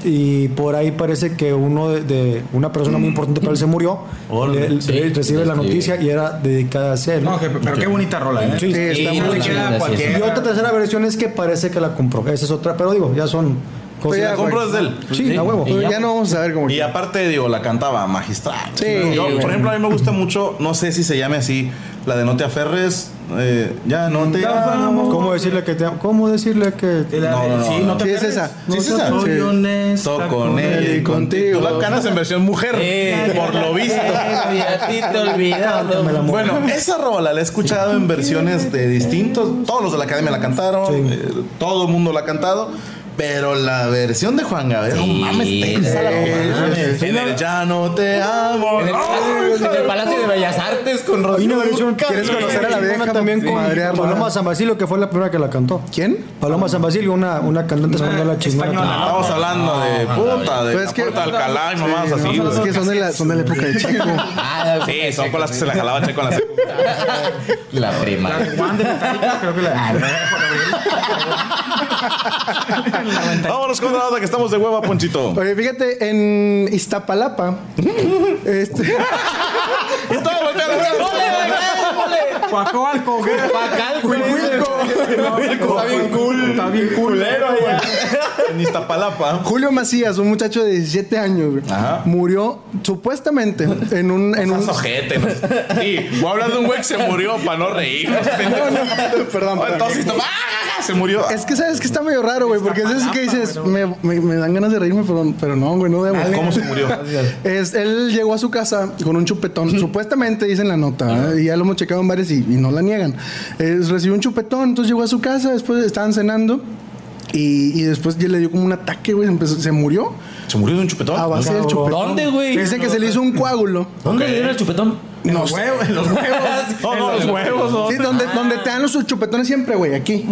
y por ahí parece que uno de, de- una persona muy importante para él se murió,
Órale.
Sí,
recibe la
sí.
noticia y era dedicada a él.
No, que- pero qué bonita rola, ¿eh?
Sí,
Sí, está
Y
muy
no.
Y otra tercera versión es que parece que la compró, esa es otra, pero digo, ya son
La compro desde él.
Sí, a huevo.
Y
Pues
ya.
ya no vamos a ver cómo.
Y aparte, digo, la cantaba magistral.
Sí,
Yo,
güey.
por ejemplo, a mí me gusta mucho, no sé si se llame así, la de No te aferres. eh, ya no te amo.
¿Cómo decirle que te ¿Cómo decirle que
La-
No, no, no,
sí,
no.
no te
Sí, es esa.
Sí, es esa.
Soy
Sí.
honesta
con ella y contigo. Tú la cantas en versión mujer,
Eh,
por lo visto.
Y a ti te olvidado.
Bueno, esa rola la he escuchado en versiones de distintos. Todos los de la academia la cantaron,
Sí.
eh, todo el mundo la ha cantado. Pero la versión de Juan Gabriel, no
Sí,
mames, la
no mames.
En el ya no te amo.
En el, en el Palacio de Bellas Artes con Rocío.
¿Quieres conocer a la vieja?
también con Paloma. San Basilio, que fue la primera que la cantó.
¿Quién?
Paloma San Basilio, una, una cantante española chingona.
española.
Estamos hablando de puta, de
Pues
la
es que-
puerta de Alcalá y mamás
Sí,
así,
es que son de la, son de la época de Checo.
Ah,
Sí, son con las que se la jalaba Checo en la. <laughs>
La prima.
Juan de creo que la. <laughs>
Vámonos con otra nota que estamos de hueva, Ponchito.
Oye, fíjate, en Iztapalapa. <laughs> este,
Estaba volteando,
Coacoalco.
Pacalco.
Está bien cool. Está bien culero, güey.
En Iztapalapa.
Julio Macías, un muchacho de 17 años, güey,
Ajá.
murió supuestamente en un. En un
Estás ojete, ¿no? Sí, voy a hablar de un güey que se murió para no pendejo.
perdón,
Oh,
perdón.
Entonces, ¡ah! se murió.
Es que sabes que está medio raro, güey, porque es eso que dices, me, me- me dan ganas de reírme, pero, pero no, güey, no debo.
¿Cómo se murió?
Es, él llegó a su casa con un chupetón, supuestamente dicen la nota, ¿eh? y ya lo hemos checado en bares y, y no la niegan. Es, recibió un chupetón, entonces llegó a su casa, después estaban cenando y, y después ya le dio como un ataque, güey, empezó- se murió
¿Se murió de un chupetón?
a base del chupetón.
¿Dónde, güey?
Dicen que se le hizo un coágulo.
¿Dónde le dieron el chupetón?
En los huevos, en los huevos.
No, no, los huevos.
Sí, donde, donde te dan los chupetones siempre, güey, aquí.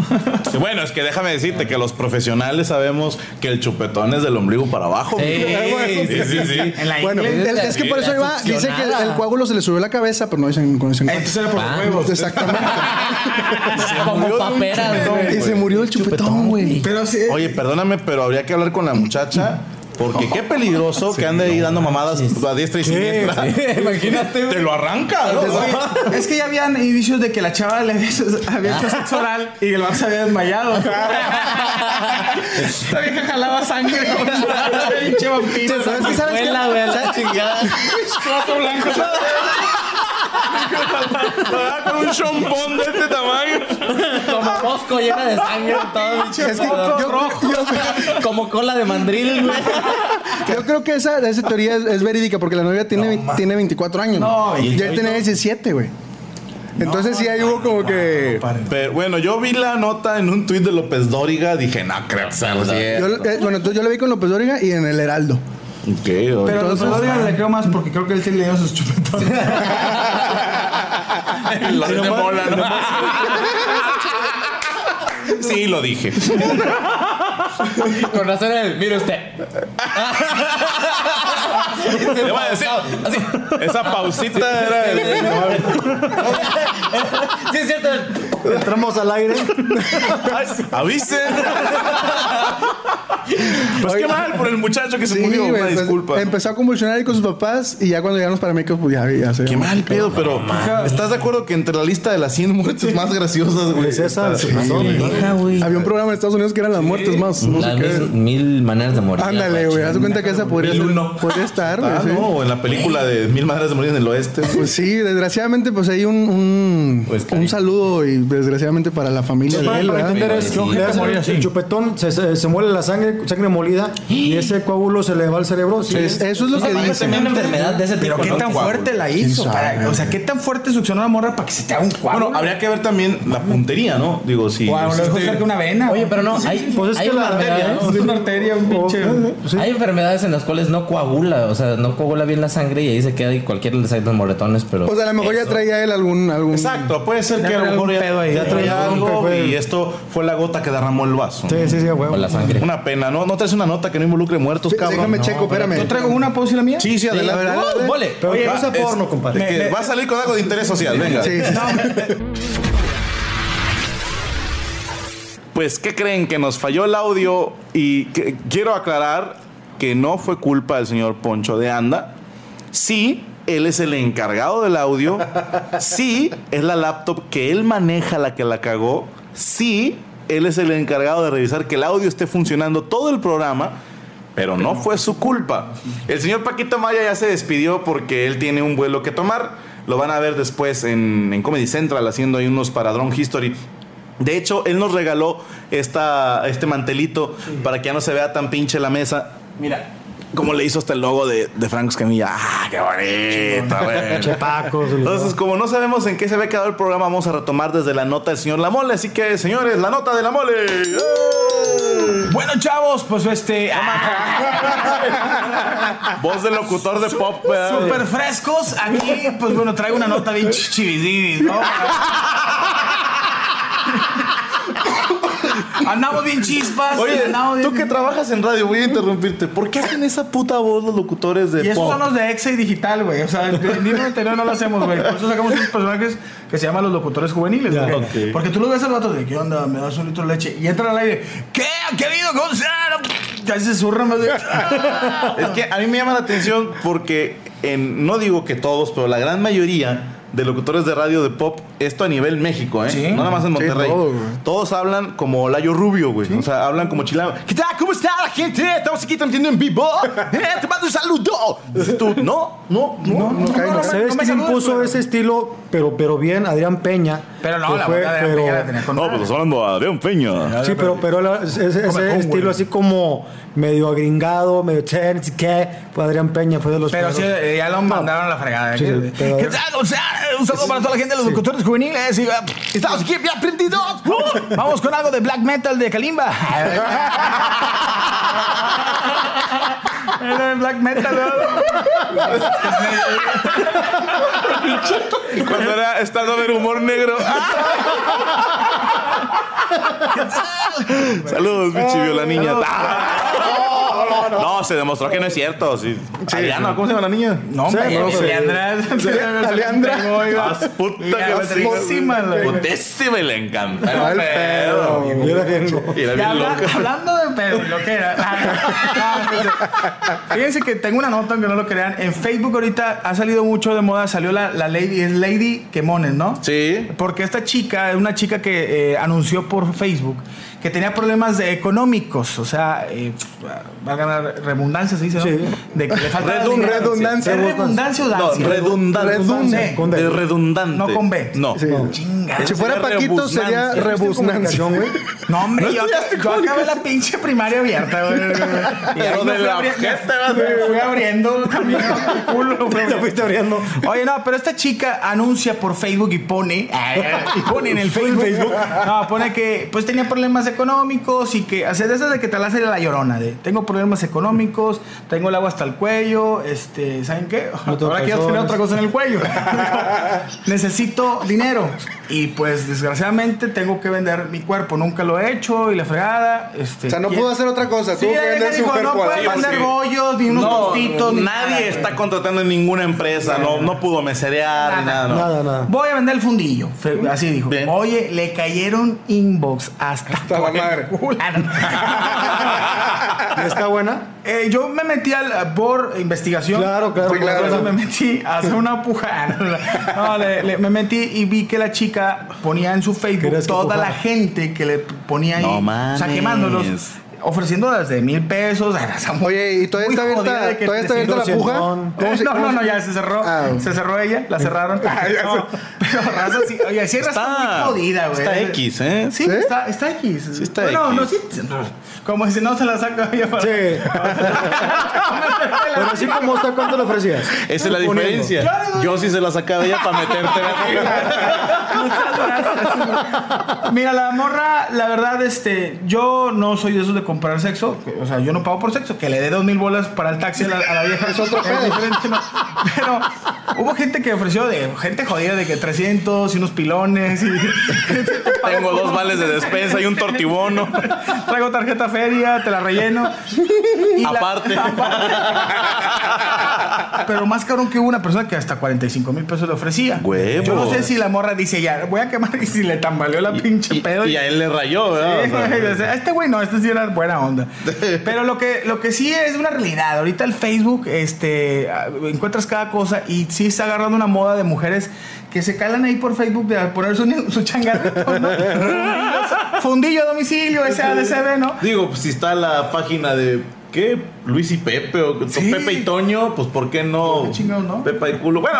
Sí, Bueno, es que déjame decirte que los profesionales sabemos que el chupetón es del ombligo para abajo.
Sí, <laughs>
sí, sí, sí.
En la
Bueno, el- es que por eso iba, dice que el, el coágulo se le subió la cabeza, pero no dicen con ese
Entonces era por los
Ah.
huevos.
Exactamente.
Como papera, güey.
Y se murió el chupetón, güey.
Pero sí.
Oye, perdóname, pero habría que hablar con la muchacha. Porque qué peligroso que ande ahí dando mamadas a diestra y siniestra. <laughs>
Imagínate,
Te lo arranca, ¿no?
Oye, <laughs> es que ya habían indicios de que la chava le había hecho sexo oral y que el vato se había desmayado. Esta vieja jalaba sangre <laughs> pinche vampiro.
¿Sabes qué? ¿Sabes qué?
La chingada.
Blanco.
Con un chompón de este tamaño.
Como mosco llena de sangre todo.
Es que
todo
yo-
rojo. <laughs> Como cola de mandril, güey.
Yo creo que esa, esa teoría es, es verídica porque la novia tiene, tiene 24 años.
No, y-
él tenía 17, güey. Entonces sí ahí hubo como que...
Pero bueno, yo vi la nota en un tuit de López Dóriga. Dije, no creo que sea
Yo, eh, bueno, entonces yo la vi con López Dóriga y en el Heraldo.
Ok, oye.
Pero los Rodríguez le creo más porque creo que él sí le dio sus chupetones. <laughs>
Los de bola, ¿no? Sí, lo dije. <laughs> <laughs>
Con razón, el, mire usted. <laughs>
Le voy a decir. Esa pausita era el.
Sí, es cierto.
Entramos al aire.
Avisen. Pues qué mal por el muchacho que se
Sí,
murió. Una
pues,
disculpa.
empezó a convulsionar ahí con sus papás y ya cuando llegaron los paramédicos, pues ya, ya se
Qué mal pedo, pero ¿estás de acuerdo que entre la lista de las 100 muertes más graciosas, güey?
Pues esa
Sí, güey.
Había un programa en Estados Unidos que eran las muertes más. No sé
Las
qué.
mil, maneras de morir.
Ándale, güey. Haz cuenta que esa podría, ser- estar, güey.
Ah,
sí.
no, o en la película de Mil Maneras de Morir en el Oeste.
Pues sí, desgraciadamente, pues hay un, un,
Pues,
un saludo y desgraciadamente para la familia
Para,
de él,
para
¿verdad?
entender es, hacen
morir
el, chupetón, se, se, se muele la sangre, sangre molida, y ese coágulo se le va al cerebro. Sí,
Es- eso es lo que
Esa
dice.
una enfermedad de ese tipo.
Pero qué tan fuerte la hizo.
¿Quién sabe,
para- o sea, qué tan fuerte succionó la morra para que se te haga un cuadro.
Bueno, habría que ver también la puntería, ¿no? Digo, si.
o a lo mejor
existe-
cerca una vena.
Oye, pero no, hay,
Pues es
hay
que la-
Es una arteria, un pinche.
Sí.
Hay enfermedades en las cuales no coagula, o sea, no coagula bien la sangre y ahí se queda y cualquiera le sale los moretones, pero.
O sea, a lo mejor ya traía él algún... algún
Exacto, puede ser
Ya
que a lo mejor
algún
ya,
pedo ahí.
ya traía algo y esto fue la gota que derramó el vaso.
Sí, sí, sí, a huevo.
la sangre.
Una pena, ¿no? ¿No traes una nota que no involucre muertos,
Sí,
cabrón?
Déjame
No.
checo, espérame.
Yo traigo una, ¿puedo decir la mía?
Sí, sí,
Sí,
adelante.
ver,
¡Uh, mole!
Pero
Oye,
sea
Es-
porno, compadre.
va a salir con algo de interés social, venga.
Sí, sí.
Pues, ¿qué creen? Que nos falló el audio y quiero aclarar que no fue culpa del señor Poncho de Anda. Sí, él es el encargado del audio. Sí, es la laptop que él maneja la que la cagó. Sí, él es el encargado de revisar que el audio esté funcionando todo el programa. Pero no fue su culpa. El señor Paquito Maya ya se despidió porque él tiene un vuelo que tomar. Lo van a ver después en, en Comedy Central haciendo ahí unos para Drone History. De hecho, él nos regaló esta, este mantelito para que ya no se vea tan pinche la mesa. Mira, como le hizo hasta el logo de, de Franco Escamilla. ¡Ah, qué bonito!
Chepacos.
Entonces, como no sabemos en qué se había quedado el programa, vamos a retomar desde la nota del señor La Mole. Así que, señores, la nota de La Mole.
Bueno, chavos, pues este. <laughs>
Voz de locutor de pop.
Súper frescos. Aquí, pues bueno, traigo una nota bien chivididis, ¿no? Andamos bien chispas.
Oye,
andamos bien-
tú que trabajas en radio, voy a interrumpirte. ¿Por qué hacen esa puta voz los locutores de
Y esos
pop?
son los de Exa y Digital, güey. O sea, en el interior no lo hacemos, güey. Por eso sacamos unos personajes que se llaman los locutores juveniles, güey.
ok.
Porque tú lo ves al vato de, ¿qué onda? Me das un litro de leche. Y entra al aire, ¿qué? ¿Qué ha habido? ¿Cómo se Ya se zurra más de... <laughs> <laughs>
Es que a mí me llama la atención porque en, no digo que todos, pero la gran mayoría de locutores de radio de pop, esto a nivel México, ¿eh?
Sí.
No nada más en Monterrey.
todo.
Todos hablan como Layo Rubio, güey. O sea, hablan como chileno. ¿Qué ¿Cómo está la gente? Estamos aquí transmitiendo en vivo. Eh, te mando un saludo. Dices tú, no, no, no.
no, no, no,
¿Sabes quién impuso ese estilo? Pero, pero bien, Adrián Peña.
Pero no,
que
la
fue-
de
pero-
Peña la tenía con
No, pues estás hablando a Adrián Peña.
Sí, pero, pero la- ese, estilo así como medio agringado, medio chen, ¿qué? Fue Adrián Peña, fue de los
Pero sí, eh, ya lo mandaron a la fregada.
Sí,
¿Qué-
sí, pero-
¿Qué tal? O sea, un saludo para toda la gente de los locutores juveniles. Y, ah, estamos aquí bien prendidos. Vamos con algo de black metal de Kalimba. Era de black metal, ¿no?
Y cuando era estando ver humor negro. <laughs> Saludos, bichi, vio la niña. Ah, No, se demostró que no es cierto. Sí. Ariana, ¿cómo se llama la niña?
No, hombre,
no.
Leandra.
Leandra. <laughs>
Más puta que la
Putísima,
Putísima y le encanta.
Al pedo.
Bien-
Y era
Y
bien
habla-
loca.
hablando de pedo, lo que era. Fíjense que tengo una nota, aunque no lo crean. En Facebook ahorita ha salido mucho de moda, salió la, la Lady, es Lady Quemones, ¿no?
Sí.
Porque esta chica es una chica que eh, anunció por Facebook que tenía problemas de económicos, o sea, eh, valga la redundancia, se dice, ¿no?
Sí.
De que le falta
Redun-
dinero.
redundancia.
¿Es redundancia o
No,
dancia?
redundante.
Con D.
De redundante.
No con B.
No.
Sí.
Chinga.
Si fuera Paquito, sería
rebusnancia.
güey.
No, hombre,
¿No
yo, yo acabé la pinche primaria abierta, güey. <laughs> Y ahí
Pero
me
de
fui
la
abri-
ojete,
me- me fui abriendo camino el culo, <laughs> güey.
Te fuiste abriendo.
Oye, no, pero esta chica anuncia por Facebook y pone, <laughs> y pone en el Facebook, no, pone que pues tenía problemas económicos y que, hace de esas de que te la hace la llorona, de tengo problemas económicos, tengo el agua hasta el cuello, este, ¿saben qué? Ahora quiero tener otra cosa en el cuello. <laughs> Necesito dinero y pues desgraciadamente tengo que vender mi cuerpo, nunca lo he hecho y la fregada, este.
O sea, no
y-
pudo hacer otra cosa.
Sí,
Tuvo que
ella
vender su
dijo, no puede
así.
vender rollos ni unos
No,
tostitos ni nada,
nadie está contratando en ninguna empresa. No, no pudo meserear ni nada.
Nada.
no.
Nada, nada.
Voy a vender el fundillo. Así dijo.
Bien.
Oye, le cayeron inbox hasta,
Hasta
el
madre. <laughs>
¿Y está buena?
Eh, yo me metí al, por investigación.
Claro, claro, claro.
me metí a hacer una puja. <laughs> No, le- le- me metí y vi que la chica ponía en su Facebook
¿Querías que
toda la gente que le ponía ahí.
No
O sea,
mames.
quemándolos. Ofreciendo desde mil pesos.
Oye, ¿y todavía está abierta, todavía está abierta la
300,
puja?
no.
¿Cómo se- <laughs>
no,
cómo
no, no, ya se cerró.
Ah,
se cerró ella, la cerraron. <laughs>
ya
No, pero raza sí, oye, sí, raza muy jodida, güey.
Está X, ¿eh?
Sí,
¿Sí?
Está, está X.
Sí está
no, no,
X.
sí. Como si no se la saca ella para.
Sí. <laughs> Pero así como está, ¿cuánto le ofrecías?
Esa es la diferencia. Yo sí se la sacaba ella para meterte. <laughs>
Mira, la morra, la verdad, este, yo no soy de esos de comprar sexo. O sea, yo no pago por sexo. Que le dé dos mil bolas para el taxi a la, a la vieja es otro <laughs> pedo. diferente, ¿no? Pero hubo gente que ofreció de gente jodida de que 300 y unos pilones. Y,
Tengo dos vales de despensa y un tortibono.
Traigo tarjeta feria, te la relleno. Y la-
Aparte. <laughs>
Pero más cabrón que hubo una persona que hasta 45 mil pesos le ofrecía.
Huevos.
Yo no sé si la morra dice ya, voy a quemar y si le tambaleó la pinche
Y,
pedo.
y a él le rayó, ¿verdad?
Sí,
O sea,
sea, este güey no, este sí era buena onda. <laughs> Pero lo que, lo que sí es una realidad. Ahorita el Facebook, este, ah, encuentras cada cosa y sí está agarrando una moda de mujeres que se calan ahí por Facebook de poner su, <laughs> su changarrito, ¿no? <laughs> Fundillo a domicilio, SADCB, ¿no?
Digo, pues si está la página de. ¿Qué? Luis y Pepe o
Sí.
Pepe y Toño, pues ¿por qué no?
Qué chingón, ¿no?
Pepa y culo. Bueno.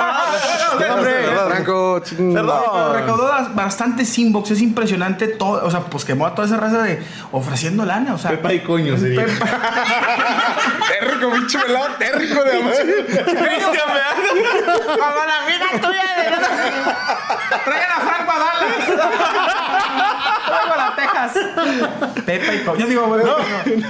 Franco,
Perdón.
recaudó bas- bastantes inbox, es impresionante todo, o sea, pues quemó a toda esa raza de ofreciendo lana, o sea.
Pepa y coño sería. <laughs>
Térrico, bicho pelado, térrico de amor.
Cristian, ¿verdad?
Como la amiga tuya de Traigan a Franco a Dallas. Traigo la Texas. Pepe y Co- Yo digo, bueno,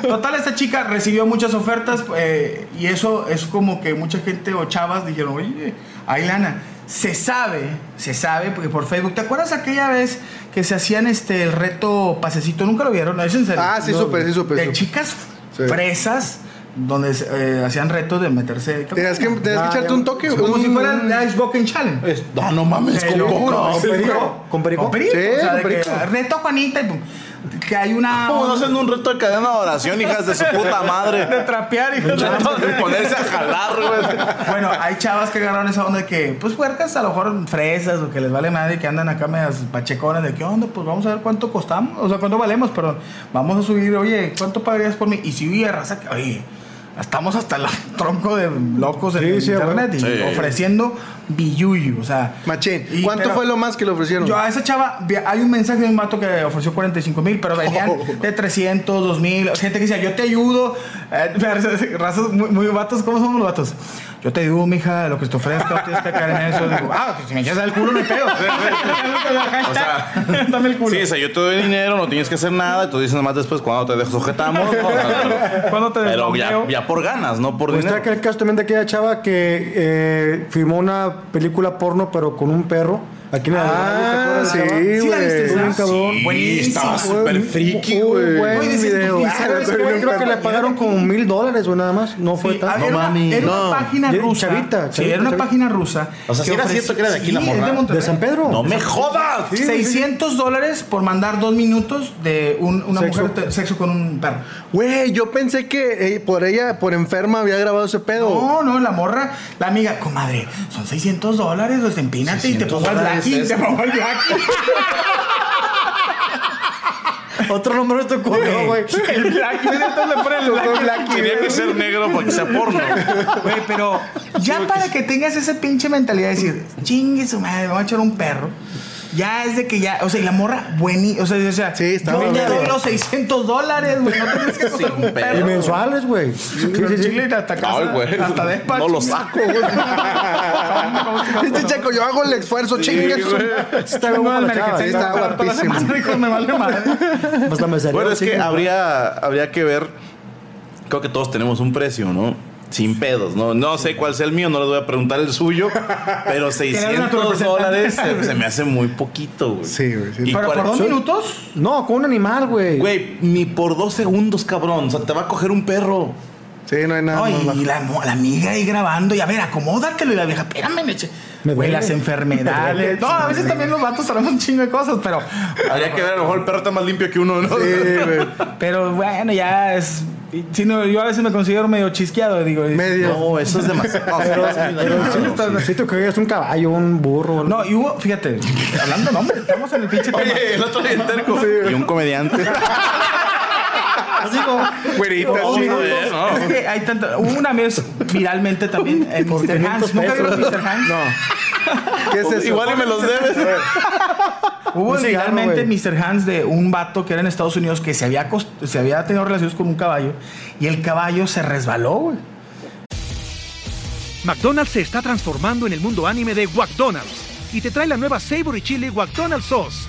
no. total, esta chica recibió muchas ofertas eh, y eso es como que mucha gente o chavas dijeron, oye, hay lana. Se sabe, se sabe, porque por Facebook, ¿te acuerdas aquella vez que se hacían este el reto pasecito? ¿Nunca lo vieron? ¿No es en serio?
Ah, sí, supe, sí, supe,
De chicas
Sí.
fresas donde eh, hacían retos de meterse.
Tenías que, tenías que echarte
ya.
un toque.
como
un-
si fuera el Ice Bucket Challenge.
Es- No, no mames, con
juro,
¿Con perico? ¿Con perico?
Con perico.
Sí,
o sea,
con
de que,
perico.
reto Juanita y pum, que hay una
¿Cómo no hacen un reto de cadena de oración, hijas de su puta madre? <laughs>
de trapear
reto de ponerse a jalar, güey.
Bueno, hay chavas que agarraron esa onda de que, pues puercas, a lo mejor fresas o que les vale madre y que andan acá medias pacheconas de qué onda, pues vamos a ver cuánto costamos, o sea, cuánto valemos, perdón. Vamos a subir, oye, ¿cuánto pagarías por mí? Y si hubiera raza que, oye, estamos hasta el tronco de locos en
Sí,
internet y
Sí.
ofreciendo billuyo, o sea.
Machín.
y-
¿Cuánto
pero-
fue lo más que le ofrecieron?
Yo a esa chava, hay un mensaje de un vato que ofreció 45 mil, pero venían
Oh.
de 300, 2000, gente que decía, yo te ayudo. Eh, <laughs> razas muy, muy vatos, ¿cómo somos los vatos? Yo te ayudo, mija, lo que te ofrezca, tienes que caer en eso. Digo, ah, si me echas el culo, <laughs> no hay pedo.
O sea, <laughs>
Dame el culo.
Sí, o sea, yo te doy dinero, no tienes que hacer nada, y tú dices nomás después cuando te sujetamos. ¿no? O sea, <laughs>
Cuando te
Pero ya, ya por ganas, no por
Pues está
dinero.
aquel caso también de aquella chava que eh, filmó una película porno, pero con un perro. Aquí en la
Ah, sí, güey.
¿Sí la viste. Sí, buenísimo.
estaba súper friki,
Muy
güey.
buen video. Ah,
Creo que le pagaron como mil dólares o nada más. No fue
Sí,
tanto.
ah, era, una-
mami,
era
no.
una página rusa.
chavita,
sí,
chavita,
era una página rusa.
O sea, sí era cierto que era de aquí la
Sí,
morra.
es de
¿De
Monterrey.
San Pedro?
¡No me jodas!
600 dólares por mandar dos minutos de un- una mujer sexo con un perro.
Güey, yo pensé que eh, por ella, por enferma, había grabado ese pedo.
No, no, la morra, la amiga, comadre, son 600 dólares, pues empínate y te
600
pongo
dólares
blackie,
es-
te pongo el blackie.
Otro de tu correo, güey.
el blackie.
Tenía que ser negro para que sea porno.
Güey, pero ya para que tengas esa pinche mentalidad de decir, chingue su madre, vamos a echar un perro. Ya es de que ya, o sea, y la morra, buení, o sea, o sea
Sí, está
yo te doy los 600 dólares, güey, no tienes que comprar un perro.
Y mensuales, güey. Sí, sí, sí.
Chile hasta casa,
Ay, güey.
hasta despacho.
No lo saco, güey. <laughs>
Este checo, yo hago el esfuerzo, chingue
Está chava.
Sí, está guapísima.
me vale madre.
Pues la mesería,
Bueno, es que habría, habría que ver. Creo que todos tenemos un precio, ¿no? Sin pedos, ¿no? No sé cuál sea el mío, no les voy a preguntar el suyo. Pero
a tu
600
representante.
dólares se, se me hace muy poquito, güey.
Sí, güey, sí.
Y
Pero por dos
soy-
minutos.
No, con un animal, güey.
Güey, ni por dos segundos, cabrón. O sea, te va a coger un perro.
Sí, no hay nada
Ay, y la, la amiga ahí grabando, y a ver, acomódatelo. Y la vieja, espérame, leche.
Me
Güey,
duele.
las enfermedades. <laughs> No, a veces también los vatos traemos un chingo de cosas, pero.
Habría que ver, a lo mejor el perro está más limpio que uno, ¿no?
Sí, güey. <laughs>
Pero bueno, ya es. Si no, yo a veces me considero medio chisqueado, digo.
Medio.
No, eso es demasiado.
Pero, pero sí, sí te crees un caballo, un burro.
No, y hubo, fíjate, hablando, no, hombre, estamos en el pinche tema.
Oye, el otro día terco. Y un comediante. <laughs>
Así como,
Güerita, sí,
no,
güey.
no, es que hay tanto. Hubo una vez viralmente también en
Por
Mr.
500
Hans. ¿Nunca vieron Mr. Hans?
No. ¿Qué es eso?
Igual y me los debes.
Hubo
Un cigarro,
viralmente
güey.
Mr. Hans de un vato que era en Estados Unidos que se había, se había tenido relaciones con un caballo y el caballo se resbaló, güey.
McDonald's se está transformando en el mundo anime de McDonald's y te trae la nueva Savory Chili McDonald's Sauce.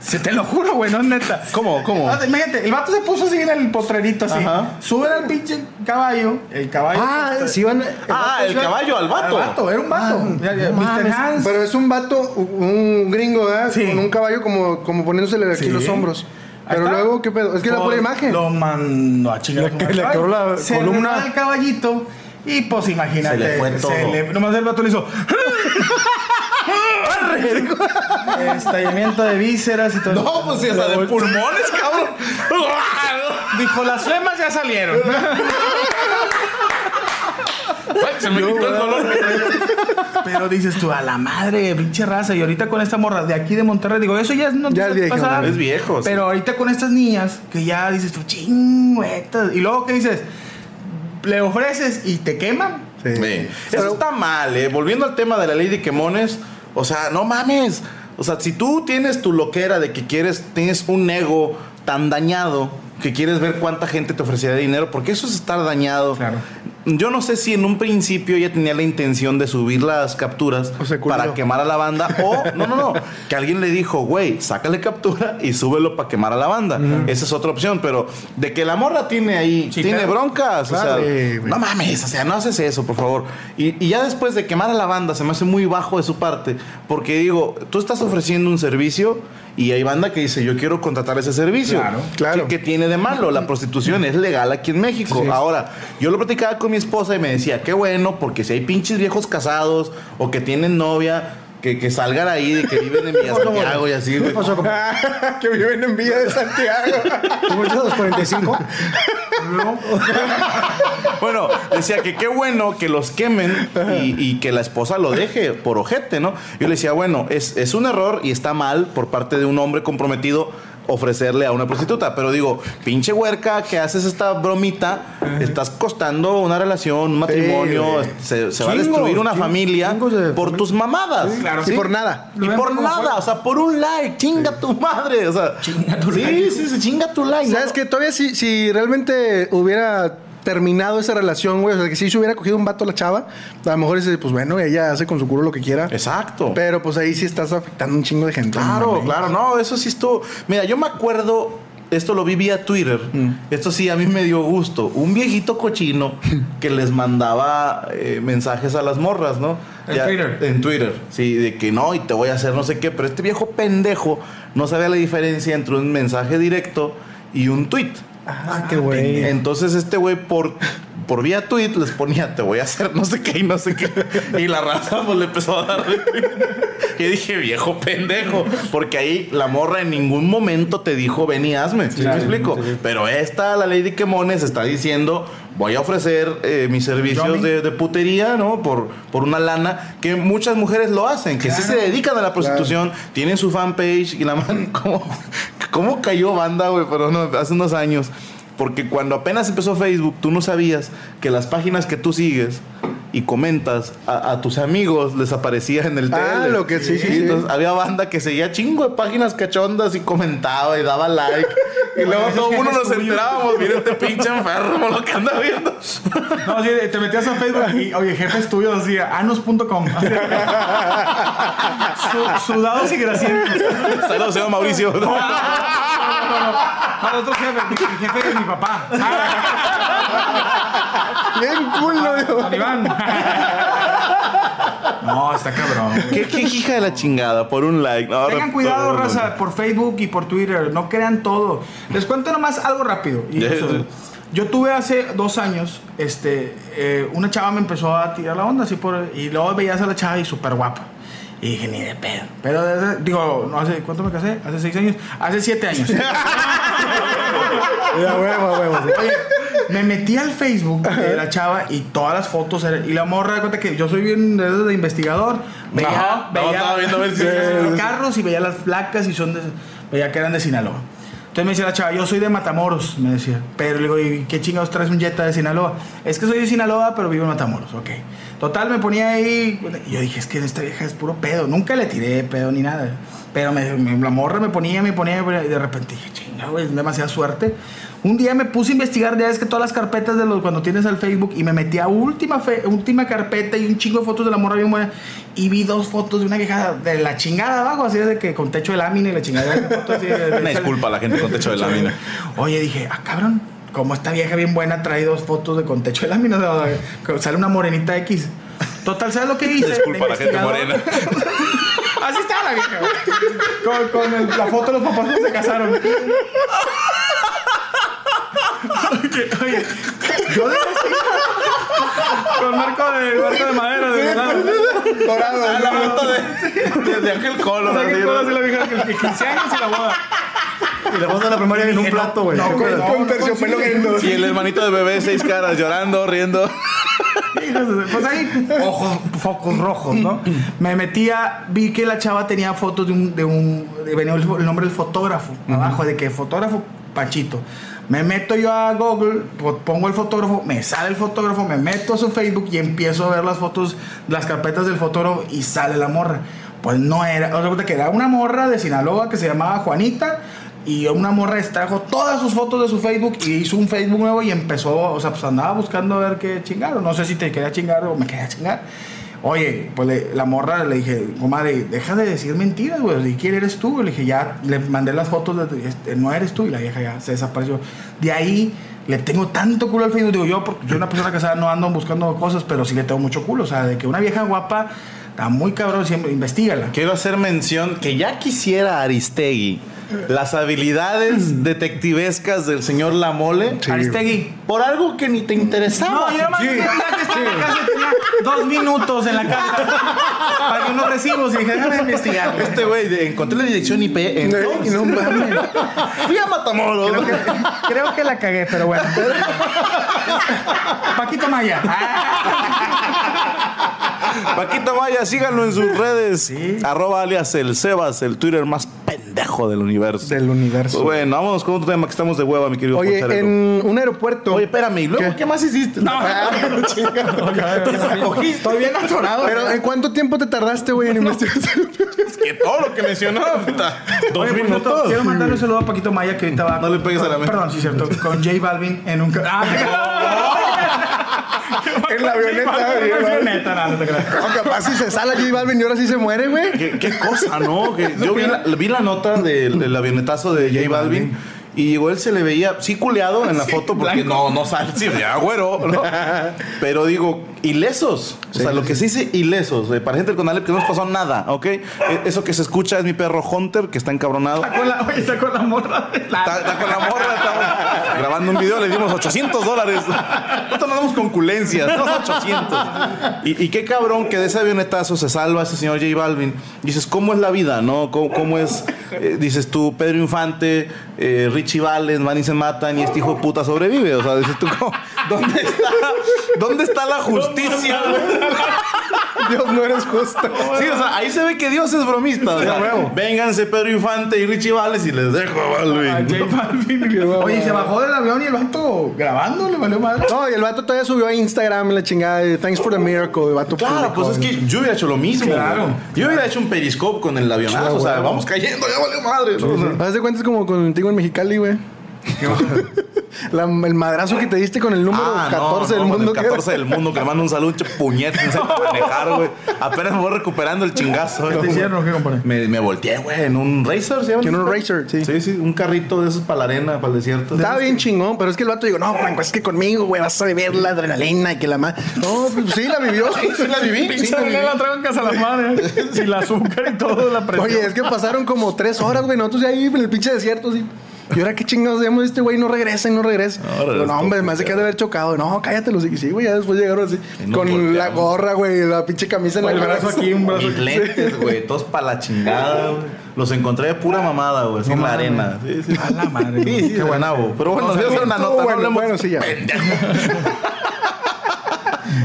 Se te lo juro, güey, no es neta.
¿Cómo? ¿Cómo?
Ah, Imagínate, el vato se puso así en el potrerito así.
Ajá.
Suben al pinche caballo. El caballo.
Ah, si van.
Ah, el caballo al
Al
vato.
vato, era un vato. Ya, ya,
no
Mr. Hans.
Pero es un vato, un gringo, ¿verdad?
Sí.
Con un caballo como, como poniéndosele aquí
Sí.
los hombros. Pero luego, ¿qué pedo? Es que la pura imagen.
Lo mandó a chingar.
Le- le
el
la
se
columna.
el caballito. Y pues imagínate.
Se le fue todo.
le- nomás el vato le hizo. <laughs> Estallamiento de vísceras y todo.
No, pues sí, hasta de pulmones, cabrón.
Dijo, las flemas ya salieron.
Ay, Se me quitó el dolor.
Pero dices tú, a la madre, pinche raza. Y ahorita con esta morra de aquí de Monterrey, digo, eso ya es no
Ya es viejo,
pasar.
Es viejo, sí.
Pero ahorita con estas niñas, que ya dices tú, chingüetas. Y luego, ¿qué dices? Le ofreces y te queman.
Sí.
Sí.
Pero-
Eso está mal, ¿eh? Volviendo al tema de la ley de quemones, o sea, no mames. O sea, si tú tienes tu loquera de que quieres, tienes un ego tan dañado que quieres ver cuánta gente te ofrecería dinero, porque eso es estar dañado.
Claro.
Yo no sé si en un principio ella tenía la intención de subir las capturas para quemar a la banda <laughs> o no, no, no, que alguien le dijo, güey, sácale captura y súbelo para quemar a la banda. Esa es otra opción, pero de que la morra tiene ahí, tiene broncas,
Claro.
o sea, no mames, o sea, no haces eso, por favor. Y, y ya después de quemar a la banda, se me hace muy bajo de su parte, porque digo, tú estás ofreciendo un servicio y hay banda que dice, yo quiero contratar ese servicio.
Claro,
claro.
¿Qué, qué tiene de malo? La prostitución es legal aquí en México. Ahora, yo lo platicaba con mi esposa y me decía, qué bueno, porque si hay pinches viejos casados o que tienen novia, que, que salgan ahí, de que viven en Villa <laughs> Santiago y así, güey. <laughs>
que viven en Villa de Santiago. <laughs>
¿Cómo es los 45?
Bueno, decía que qué bueno que los quemen y, y que la esposa lo deje por ojete, ¿no? Yo le decía, bueno, es, es un error y está mal por parte de un hombre comprometido ofrecerle a una prostituta. Pero digo, pinche huerca que haces esta bromita, estás costando una relación, un matrimonio,
güey.
se, se va a destruir una familia
de
por
familia.
tus mamadas.
claro.
Y por nada.
Y por nada,
juego.
o sea, por un like, chinga tu madre, o sea,
Chinga tu
sí,
like.
Sí, sí, chinga tu like.
¿Sabes
¿no?
que Todavía si, si realmente hubiera terminado esa relación, güey, o sea, que si se hubiera cogido un vato a la chava, a lo mejor dice, pues bueno, ella hace con su culo lo que quiera.
Exacto.
Pero pues ahí sí estás afectando un chingo de gente.
Claro, claro, no, eso sí estuvo. Mira, yo me acuerdo, esto lo vi vía Twitter, esto sí a mí me dio gusto. Un viejito cochino <laughs> que les mandaba eh, mensajes a las morras, ¿no?
¿En Twitter?
En Twitter, sí, de que no, y te voy a hacer no sé qué, pero este viejo pendejo no sabía la diferencia entre un mensaje directo y un tweet.
Ah, qué güey.
Entonces este güey por, por vía tweet les ponía, te voy a hacer no sé qué y no sé qué. Y la raza pues le empezó a dar. Y dije, viejo pendejo. Porque ahí la morra en ningún momento te dijo, ven y hazme. ¿Sí me explico? Pero esta, la Lady Quemones, está diciendo, voy a ofrecer eh, mis servicios de, de putería, ¿no? Por, por una lana que muchas mujeres lo hacen, que sí se dedican a la prostitución, tienen su fanpage y la <laughs> man, ¿cómo, cómo cayó banda, güey? Pero no, hace unos años. Porque cuando apenas empezó Facebook, tú no sabías que las páginas que tú sigues y comentas a, a tus amigos les aparecía en el
Ah,
tele.
lo que sí, sí, sí.
Entonces había banda que seguía chingo de páginas cachondas y comentaba y daba like. y luego todo mundo nos enterábamos, mira este pinche enfermo lo que anda viendo.
No, sí, te metías a Facebook y, oye, jefes tuyos decía, anos.com. Así. Su- Sudados y grasientos.
Saludos, señor Mauricio.
No, otro jefe, mi, mi jefe de mi papá.
Bien culo,
Iván. <laughs> No, está cabrón.
¿Qué, qué hija de la chingada, por un like. No,
Tengan cuidado,
no, no,
raza, por Facebook y por Twitter. No crean todo. Les cuento nomás algo rápido. Y eso, yo tuve hace dos años, este, eh, una chava me empezó a tirar la onda así por, y luego veías a la chava y súper guapa. Y dije, ni de pedo. Pero, desde- digo, no hace, ¿cuánto me casé? Hace seis años. Hace siete años. <laughs>
Ya, huevo, huevo.
Oye, me metí al Facebook de la chava y todas las fotos eran- y la morra de cuenta que yo soy bien de, de investigador veía,
Ajá,
veía
viendo
veía los carros y veía las placas y son de, veía que eran de Sinaloa. Entonces me decía la chava yo soy de Matamoros me decía. Pero le digo ¿y qué chingados traes un Jetta de Sinaloa? es que soy de Sinaloa pero vivo en Matamoros ok total me ponía ahí y yo dije es que esta vieja es puro pedo nunca le tiré pedo ni nada pero me, me- la morra me ponía, me ponía, me ponía, y de repente dije, chinga, güey, es demasiada suerte. Un día me puse a investigar, ya es que todas las carpetas de los cuando tienes al Facebook, y me metí a última, fe- última carpeta y un chingo de fotos de la morra bien buena, y vi dos fotos de una vieja de la chingada abajo, así de que con techo de lámina y la chingada. así de- de-
Una disculpa a la gente con techo de <laughs> lámina.
Oye, dije, ah, cabrón, como esta vieja bien buena trae dos fotos de con techo de lámina, o sea, que sale una morenita X. Total, ¿sabes lo que hice?
Disculpa la gente morena. <laughs>
Así estaba la vieja. Con, con el- la foto de los papás que se casaron. Oye, oye, yo de Con marco de, marco de madera, de verdad.
Dorado.
Ah, la foto de, de, Ángel Colo.
O sea,
así,
la vieja que 15 años y la boda.
Y la foto de la primaria en un plato, güey.
no,
Con
no
terciopelo
consigue.
Y el hermanito de bebé, seis caras, llorando, riendo.
Pues ahí, ojos, focos rojos, ¿no? Me metía, vi que la chava tenía fotos de un, de un, de- venía el, el nombre del fotógrafo, abajo, de que fotógrafo Pachito. Me meto yo a Google, po- pongo el fotógrafo, me sale el fotógrafo, me meto a su Facebook y empiezo a ver las fotos, las carpetas del fotógrafo y sale la morra. Pues no era, o sea, que era una morra de Sinaloa que se llamaba Juanita y una morra extrajo todas sus fotos de su Facebook y hizo un Facebook nuevo y empezó, o sea, pues andaba buscando a ver qué chingar, o no sé si te quería chingar o me quería chingar. Oye, pues le- la morra le dije, comadre, deja de decir mentiras, güey. ¿Y quién eres tú? Le dije, ya le mandé las fotos, de, este, no eres tú. Y la vieja ya se desapareció. De ahí le tengo tanto culo al Facebook. Digo yo, porque soy una persona casada, no ando buscando cosas, pero sí le tengo mucho culo. O sea, de que una vieja guapa está muy cabrón, siempre investigala.
Quiero hacer mención que ya quisiera Aristegui las habilidades detectivescas del señor Lamole
Aristegui.
por algo que ni te interesaba.
No, yo nomás quería que estaba en la casa y tenía dos minutos en la casa para unos recibos y dije, déjame investigar.
Este güey, encontré la dirección IP en
Y no mames. <laughs>
Fui a Matamoros.
Creo que, creo que la cagué, pero bueno. <laughs> Paquito Maya. <laughs>
Paquito Maya, síganlo en sus redes. Arroba alias el Sebas, el Twitter más pendejo del universo.
Del universo.
Pues bueno, vámonos con otro tema que estamos de hueva, mi querido
Oye,
Poncharelo.
en un aeropuerto.
Oye, espérame, ¿y luego qué, más hiciste?
Ah,
Estoy bien atorado.
Pero ¿en cuánto tiempo te tardaste, güey, en investigar? <laughs>
Es que todo lo que mencionó, puta, dos
Oye, por cierto,
minutos.
quiero mandarle un saludo a Paquito Maya que ahorita va.
No le pegues a la mesa.
Perdón, sí, cierto. Con J Balvin en un. ca- <laughs> Ah, <laughs> <laughs>
en la avioneta.
en la avioneta, no, no te creas.
No, capaz si se sale J Balvin y ahora sí se muere, güey.
¿Qué, qué cosa, ¿no? Que yo vi la, vi la nota del, del avionetazo de J Balvin. Y llegó él se le veía, sí culeado en la foto, porque no, no sale, sí, ya güero, ¿no? Pero digo, ilesos. O sea, lo que se dice ilesos. eh, para gente con Alep que no nos pasó nada, ¿ok? Eh, Eso que se escucha es mi perro Hunter, que está encabronado.
Está con la, oye, está con la morra. de la-
Está, está con la morra, <laughs> estamos grabando un video, le dimos 800 dólares. Nosotros no damos conculencias, no 800. Y, y qué cabrón que de ese avionetazo se salva ese señor J Balvin. Dices, ¿cómo es la vida, no? ¿Cómo, cómo es? eh, dices tú, Pedro Infante, eh, Richie Valens, Manny se matan y este hijo de puta sobrevive. O sea, dices tú, ¿cómo- ¿dónde está, ¿dónde está la justicia?
Dios, no eres justo.
Sí, o sea, ahí se ve que Dios es bromista. O sea, vénganse Pedro Infante y Richie Valens y les dejo a Balvin.
Oye, se bajó del avión y el vato grabando, le valió madre.
No, y el vato todavía subió a Instagram la chingada. de, Thanks for the miracle. El vato
Claro,
publicó,
pues es que yo hubiera hecho lo mismo.
Claro.
güey. Yo hubiera hecho un periscope con el avionazo. o sea, vamos cayendo, ya valió madre. ¿no? O sea,
Haz de cuenta es como contigo en Mexicali, güey. <laughs> La- el madrazo que te diste con el número
ah, no,
14 del
no,
mundo.
El
que era.
14 del mundo, que le mando un saludo, puñete, no sé manejar, güey. Apenas me voy recuperando el chingazo.
¿Qué te hicieron o qué, compadre?
Me, me volteé, güey, en un racer, ¿sí?
En un racer, sí.
Sí, sí, un carrito de esos para la arena, para el desierto.
Estaba bien chingón, pero es que el vato dijo, no, Franco, es que conmigo, güey, vas a vivir la adrenalina y que la más. No, pues sí, la vivió. <laughs>
Sí, sí la viví. Sí,
Pinche
la viví.
la traigo en casa a la madre. <laughs> Sin el azúcar y todo, la presión.
Oye, es que pasaron como tres horas, güey, nosotros ya ahí en el pinche desierto, sí. Y ahora qué chingados hacemos, este güey no regresa y no regresa.
No,
no, hombre, más de que ha de haber chocado. No, cállate, los sí, güey, ya después llegaron así. Con
volteamos.
la gorra, güey, la pinche camisa en
el brazo aquí, un brazo
Mis lentes, güey, todos para la chingada, güey. Los encontré de pura mamada, güey, así en la arena. Sí, sí.
A la madre,
Sí, qué buenavo. Pero bueno,
No,
voy a hacer una nota. no
bueno,
hablemos
bueno, sí, ya. <laughs>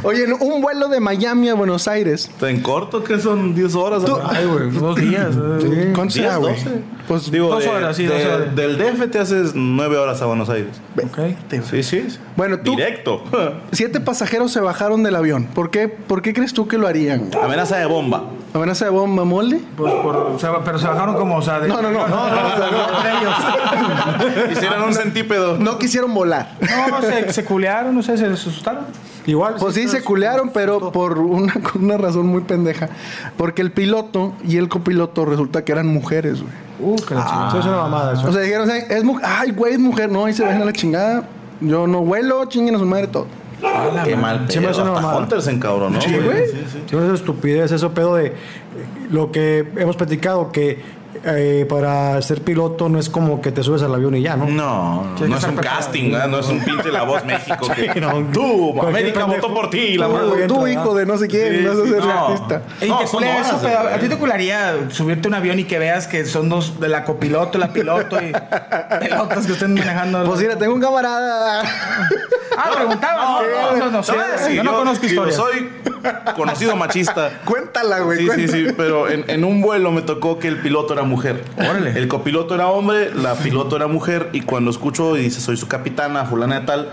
Oye, en un vuelo de Miami a Buenos Aires.
¿En corto que son 10 horas?
Tú-
Ay, güey, dos días. eh.
¿Cuánto
10,
será, güey?
12.
Pues,
Digo,
Dos
de-
horas, sí,
de-
dos horas.
Del DF te haces 9 horas a Buenos Aires.
Ok.
Sí, sí.
Bueno, tú-
Directo. <laughs>
siete pasajeros se bajaron del avión. ¿Por qué, ¿Por qué crees tú que lo harían?
Amenaza de bomba.
¿Amenaza de bomba molde?
Pues por, o sea, pero se bajaron como, o sea, de.
No, no, no. No, no, o sea, no.
ellos. <laughs>
Hicieron un centípedo.
No quisieron volar.
No, se, se culearon, no sé, se asustaron.
Igual.
Pues sí, se culearon, pero por una, con <laughs> una razón muy pendeja. Porque el piloto y el copiloto resulta que eran mujeres, güey.
Uh, que la chingada.
Eso es una mamada. Eso.
O sea, dijeron, "Ay, es mujer. Ay, güey, es mujer. No, ahí se ven a la chingada. Yo no vuelo, chinguen a su madre todo.
Qué mal
Se me
pedo.
hace una mamada.
Hunter se encabronó.
Sí,
güey.
güey.
Sí, sí.
Sí, eso es estupidez, eso pedo de eh, lo que hemos platicado, que eh, para ser piloto no es como que te subes al avión y ya, ¿no?
No, no, no es un
preparado.
casting, ¿verdad? no es un pinche La Voz México. que, <laughs>
no.
Tú, América votó por ti. La
Tú,
madre.
güey,
tú,
entra,
hijo de no sé quién,
Sí,
no sé
sí,
ser
no.
artista.
Ey,
No,
te eso, pero a ti te cularía subirte a un avión y que veas que son dos de la copiloto, la piloto y pelotas que estén manejando.
Pues mira, tengo un camarada.
ah, preguntaba, no, no, no, no
a
yo no conozco
yo
historias.
soy conocido machista. <laughs>
Cuéntala, güey.
Sí, sí, sí, pero en, en un vuelo me tocó que el piloto era mujer.
Órale.
El copiloto era hombre, la piloto era mujer, y cuando escucho y dice, soy su capitana, fulana de tal,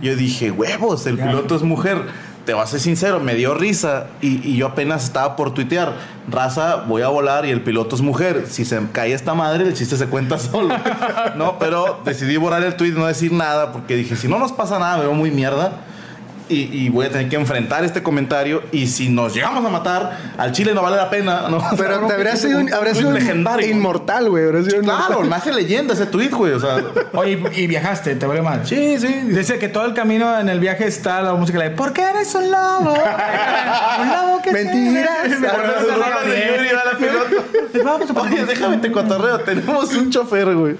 yo dije, huevos, el piloto es mujer. Te voy a ser sincero, me dio risa y, y yo apenas estaba por tuitear. Raza, voy a volar y el piloto es mujer. Si se cae esta madre, el chiste se cuenta <laughs> solo. no, pero decidí borrar el tweet no decir nada porque dije, si no nos pasa nada, me veo muy mierda. Y, y voy a tener que enfrentar este comentario. Y si nos llegamos a matar, al Chile no vale la pena. ¿no? <laughs>
Pero te habría sido, habría
Muy
sido
legendario.
inmortal, güey. habría sido
Claro,
inmortal.
me hace leyenda ese tweet, güey. O sea, <laughs>
Oye, y y viajaste, ¿te vale mal?
sí, sí.
Dice que todo el camino en el viaje está la música de ¿Por qué eres un lobo? <laughs> un lobo que
Mentiras.
Oye, déjame te cotorreo. Tenemos un chofer, güey,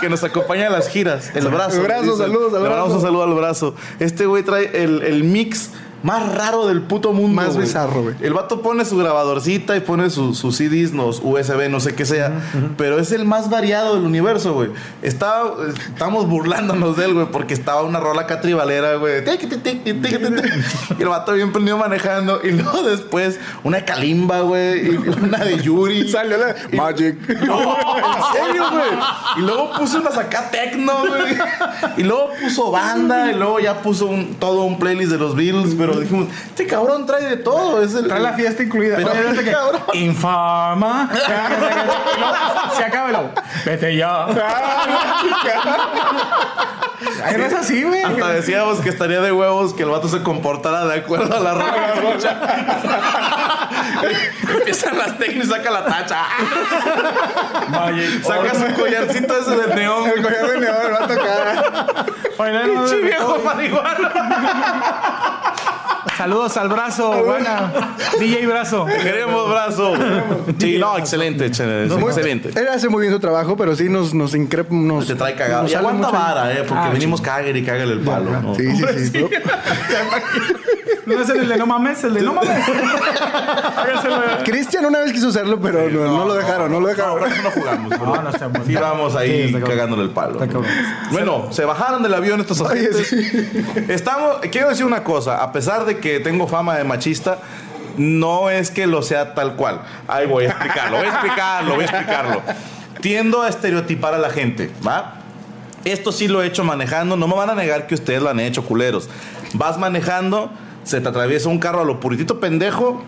que nos acompaña a las giras. El brazo.
El brazo,
dice.
saludos al brazo.
un saludo al brazo. Este güey trae el, el mix más raro del puto mundo.
Más
güey.
bizarro, güey.
El vato pone su grabadorcita y pone su- sus CDs, los USB, no sé qué sea. Pero es el más variado del universo, güey. Estamos burlándonos de él, güey, porque estaba una rola catribalera, güey. Y el vato bien prendido manejando. Y luego después una de Kalimba, güey. Y una de Yuri. <laughs>
Salió la Magic. <laughs>
No, en serio, güey. Y luego puso unas acá tecno, güey. Y luego puso banda. Y luego ya puso un- todo un playlist de los Beatles. Pero dijimos, este cabrón trae de todo. Es el,
Trae la fiesta incluida.
Pero,
Oye, que-
cabrón.
Infama. <laughs> Se acaba el lobo. Vete ya. <laughs> Ay, no es así, güey.
Hasta decíamos que estaría de huevos que el vato se comportara de acuerdo a la escucha. <laughs> Empiezan las técnicas y saca la tacha. <laughs> Saca su collarcito ese de neón.
El collar de neón va a tocar.
Oye, no, no, no,
Pinche viejo marihuana.
Saludos al brazo, buena. DJ Brazo.
Queremos brazo. Sí, no, excelente, excelente. excelente.
Él hace muy bien su trabajo, pero sí nos, nos increpa. Nos,
Se trae cagado.
nos
Y aguanta vara, eh, porque venimos cáguere y cáguele el palo. ¿no?
Sí, sí, sí. <laughs>
No es el de no mames, el de no mames.
Cristian una vez quiso hacerlo, pero no, no lo dejaron, no lo
No,
dejaron.
eso no jugamos.
No, no estamos.
Sí vamos
Sí,
ahí cagándole el palo. Bueno, se bajaron del avión estos agentes.
sí.
Estamos, quiero decir una cosa, a pesar de que tengo fama de machista, no es que lo sea tal cual. Ahí voy a explicarlo, voy a explicarlo, voy a explicarlo. Tiendo a estereotipar a la gente, ¿va? Esto sí lo he hecho manejando, no me van a negar que ustedes lo han hecho, culeros. Vas manejando, se te atraviesa un carro a lo puritito pendejo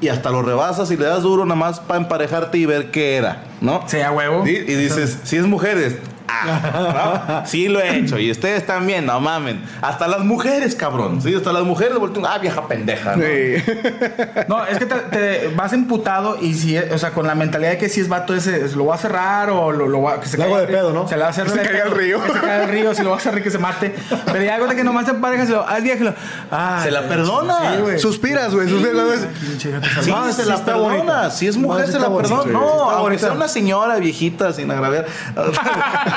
y hasta lo rebasas y le das duro nada más para emparejarte y ver qué era, ¿no?
Sí, a huevo.
Y dices, si es mujeres, ah, ¿no? Sí lo he hecho. Y ustedes también, no mamen. Hasta las mujeres, cabrón. Sí, hasta las mujeres voltean, ah, vieja pendeja. ¿no?
Sí.
No, es que te, te vas emputado y si, o sea, con la mentalidad de que si es vato ese, lo va a cerrar o lo, lo va que se caiga-
de pedo, ¿no?
Se le va a hacer
Se
de
caiga al río.
Que se caiga al río, si lo va a cerrar que se mate. Pero ya cuenta que nomás te parejas lo, al día que lo, ah,
Se la perdona.
Sí, güey.
Suspiras, güey. Suspiras.
Sí,
salvaje.
se
sí
la
está
perdona.
bonita.
Si es mujer,
No,
se la perdona.
Sí,
No, sea una señora viejita sin agraviar. <laughs>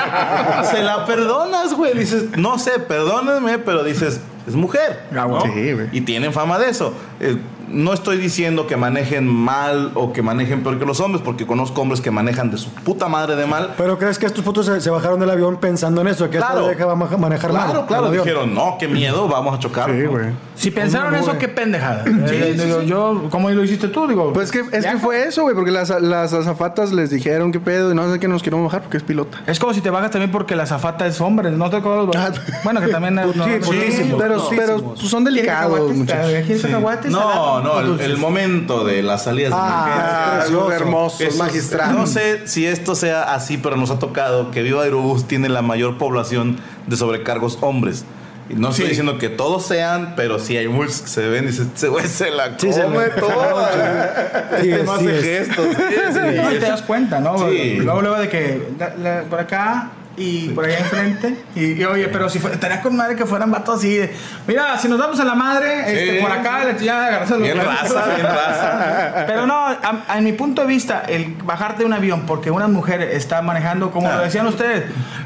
se la perdonas, güey. Dices, no sé, perdónenme, pero dices, es mujer.
Ah,
¿no?
Sí, güey.
Y tienen fama de eso. Eh, no estoy diciendo que manejen mal o que manejen peor que los hombres, porque conozco hombres que manejan de su puta madre de mal.
Pero crees que estos putos se, se bajaron del avión pensando en eso, que
Claro.
esta va a ma- manejar mal.
Claro, claro.
el avión?
Dijeron, no, qué miedo, vamos a chocar.
Sí,
¿no?
güey.
Si pensaron eso, qué pendejada. Eh,
sí,
digo,
sí.
Yo, ¿cómo lo hiciste tú? Digo,
Pues que, es que fue eso, güey, porque las, las azafatas les dijeron qué pedo y no sé qué nos queremos bajar porque es pilota.
Es como si te bajas también porque la zafata es hombre, no te acuerdas.
Ah, <laughs>
Bueno, que también es no,
Sí,
putísimo.
pero, pero pues, son delicados, muchachos.
¿Quieres cacahuates?
No, el, el momento de las salidas de
Ah,
emergencia.
hermosos,
Esos-
magistrales.
No sé si esto sea así, pero nos ha tocado que Viva Aerobús tiene la mayor población de sobrecargos hombres. Y no estoy
Sí.
diciendo que todos sean, pero sí hay muchos que se ven y ese güey se la
Sí, se
come
ve.
toda. <laughs>
Sí,
este no
sí
hace
es.
gestos. Sí, sí,
No, y te das cuenta, ¿no?
Sí.
Luego, luego de que la- la- por acá y por allá enfrente. Y, y, oye, pero si fue, estaría con madre que fueran vatos así de, mira, si nos damos a la madre, este, por acá, le- ya agarras
Bien raza, bien raza. <laughs>
Pero no, a, a mi punto de vista, el bajarte de un avión porque una mujer está manejando, como
Ah.
lo decían ustedes,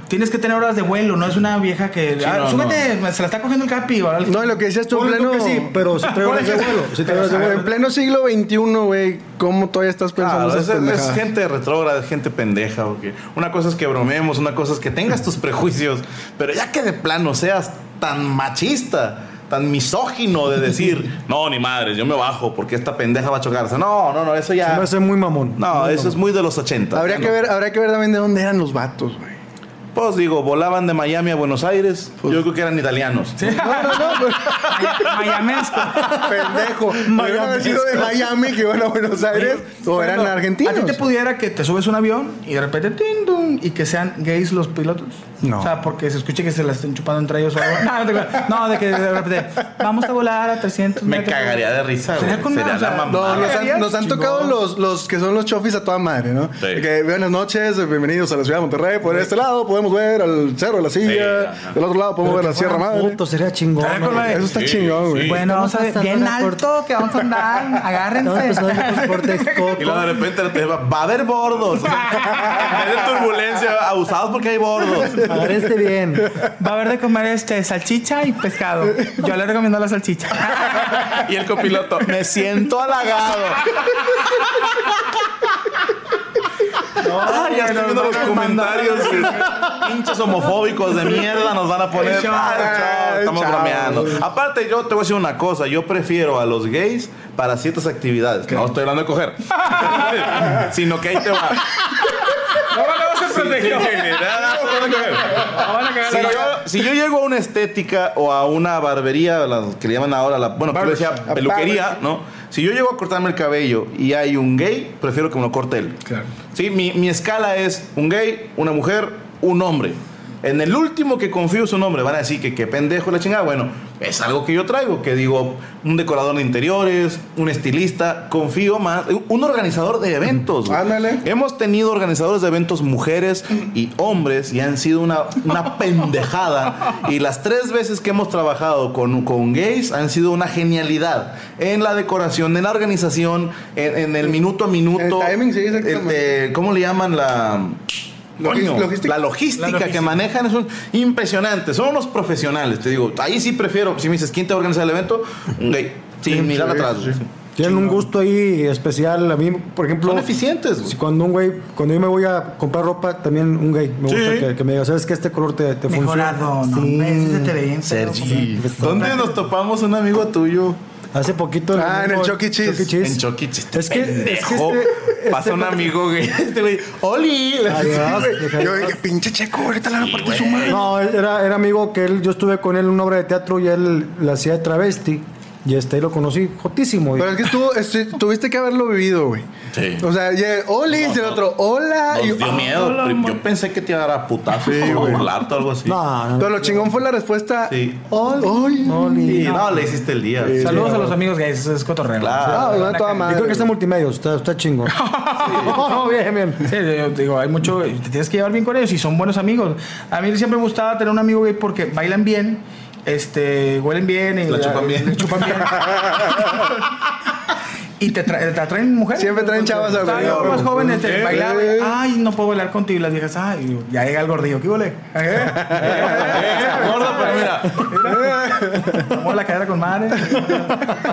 tienes que tener horas de vuelo, no es una vieja que,
Sí,
ah,
no,
súbete, se la está cogiendo el capi. algo.
No, y lo que decías tú en
tú
pleno.
que sí, pero si trae horas de vuelo. Si trae horas de
en pleno siglo XXI, güey, ¿cómo todavía estás pensando
es, es gente retrógrada, es gente pendeja. porque Una cosa es que bromemos, una cosa es que tengas tus prejuicios, pero ya que de plano seas tan machista tan misógino de decir, <laughs> no, ni madres, yo me bajo porque esta pendeja va a chocarse. No, no, no, eso
Se me
ya.
hace muy mamón.
No,
Muy
eso es muy de los 80.
Habría que ver, habría que ver también de dónde eran los vatos, güey.
Pues digo, volaban de Miami a Buenos Aires. yo creo que eran italianos.
No, no, no, pues,
Mayamesco.
pendejo. Miami. haber sido de Miami que iban a Buenos Aires o eran
Bueno,
argentinos.
¿A ti te pudiera que te subes un avión y de repente tin, dun, y que sean gays los pilotos?
No.
O sea, porque se escuche que se la estén chupando entre ellos o algo. <laughs> No, no, te creas. no, de que de repente vamos a volar a 300
Me
metros.
cagaría de risa,
Sería
güey.
con
Sería
o
la mamada.
No, nos han, tocado los, los que son los chofis a toda madre, ¿no?
Sí.
Que buenas noches, bienvenidos a la ciudad de Monterrey. Por este lado podemos ver al Cerro de la Silla.
ajá.
Del otro lado podemos ver la Sierra Madre.
Puto, sería chingón.
De-
Eso está
Sí,
chingón, güey.
sí.
Bueno, vamos a ver, bien alto que vamos a andar. <laughs> Agárrense. <laughs>
Y luego de repente te va, va a haber bordos. En vez de turbulencia, abusados porque hay bordos.
Agárrense bien.
Va a haber de comer este salchicha y pescado. Yo le recomiendo la salchicha. <laughs>
Y el copiloto, me siento halagado. Ay, ya estoy viendo los comentarios. Pinches homofóbicos de mierda nos van a poner.
Chao.
Ay, chao, estamos
Chao.
bromeando. Aparte, yo te voy a decir una cosa. Yo prefiero a los gays para ciertas actividades. No estoy hablando de coger. <laughs> Sino que ahí te va. Si yo, si yo llego a una estética o a una barbería, la que le llaman ahora la. Bueno, pero decía
Barber-
peluquería, ¿no? Si yo llego a cortarme el cabello y hay un gay, prefiero que me lo corte él.
Claro.
Sí, mi, mi escala es un gay, una mujer, un hombre. En el último que confío su nombre, van a decir que qué pendejo la chingada. Bueno, es algo que yo traigo, que digo, un decorador de interiores, un estilista, confío más, un organizador de eventos. güey.
Ándale.
Hemos tenido organizadores de eventos mujeres y hombres y han sido una, una <laughs> pendejada. Y las tres veces que hemos trabajado con, con gays han sido una genialidad. En la decoración, en la organización, en, en el minuto a minuto.
El timing, sí, exactamente.
El- ¿Cómo le llaman la...
Logis-
Coño,
logística.
La logística,
La logística.
que manejan es un- impresionante. Son unos profesionales, te digo. Ahí sí prefiero, si me dices, ¿quién te va a organizar el evento? Un gay. Sin mirar
sí,
atrás.
sí.
Güey.
Tienen un gusto ahí especial. A mí, por ejemplo,
Son eficientes. güey.
si cuando un güey, cuando yo me voy a comprar ropa, también un gay. Me
Sí.
gusta que, que me diga, ¿sabes que este color te, te funciona?
Mejorado, no,
Sí.
¿Dónde nos topamos un amigo tuyo?
Hace poquito.
Ah, en el
mismo
Chuck E. Cheese.
E. Cheese.
En Chucky, este
Es que- es que
pendejo.
este-
Pasa
este-
un amigo, güey. <laughs> Este güey, ¡Oli!
Adiós.
Yo dije, pinche checo, ahorita le van a partir su madre.
No, era, era amigo que él, yo estuve con él en una obra de teatro y él la hacía de travesti. Y este lo conocí, jotísimo.
Pero es que estuvo, este, tuviste que haberlo vivido, güey.
Sí.
O sea, Oli, y el otro, hola. y
Nos dio
yo,
miedo.
hola,
yo pensé que te iba a dar a putazos
Sí,
o burlarte o algo así.
No, no,
Pero lo chingón fue la respuesta.
Sí.
Oli. Oli.
Oli.
Sí, no, le hiciste el día.
Saludos a los amigos gays, es cotorreo.
Claro.
Ah,
Sí,
bueno, toda
Yo
madre.
creo que está multimedia, está, está chingón. <laughs> No, bien, bien.
Sí, yo digo, hay mucho, te tienes que llevar bien con ellos y son buenos amigos. A mí siempre me gustaba tener un amigo gay porque bailan bien, este, huelen bien y
La chupan bien.
le chupan bien. <laughs> y te, tra- te atraen mujeres.
Siempre traen chavas a
más joven, este,
Eh,
bailaba.
eh.
Ay, no puedo bailar contigo. Y las viejas, ay, ya llega el gordillo. ¿Qué huele? <laughs>
Eh, gordo, pero mira. <laughs>
Vamos la cadera con madre.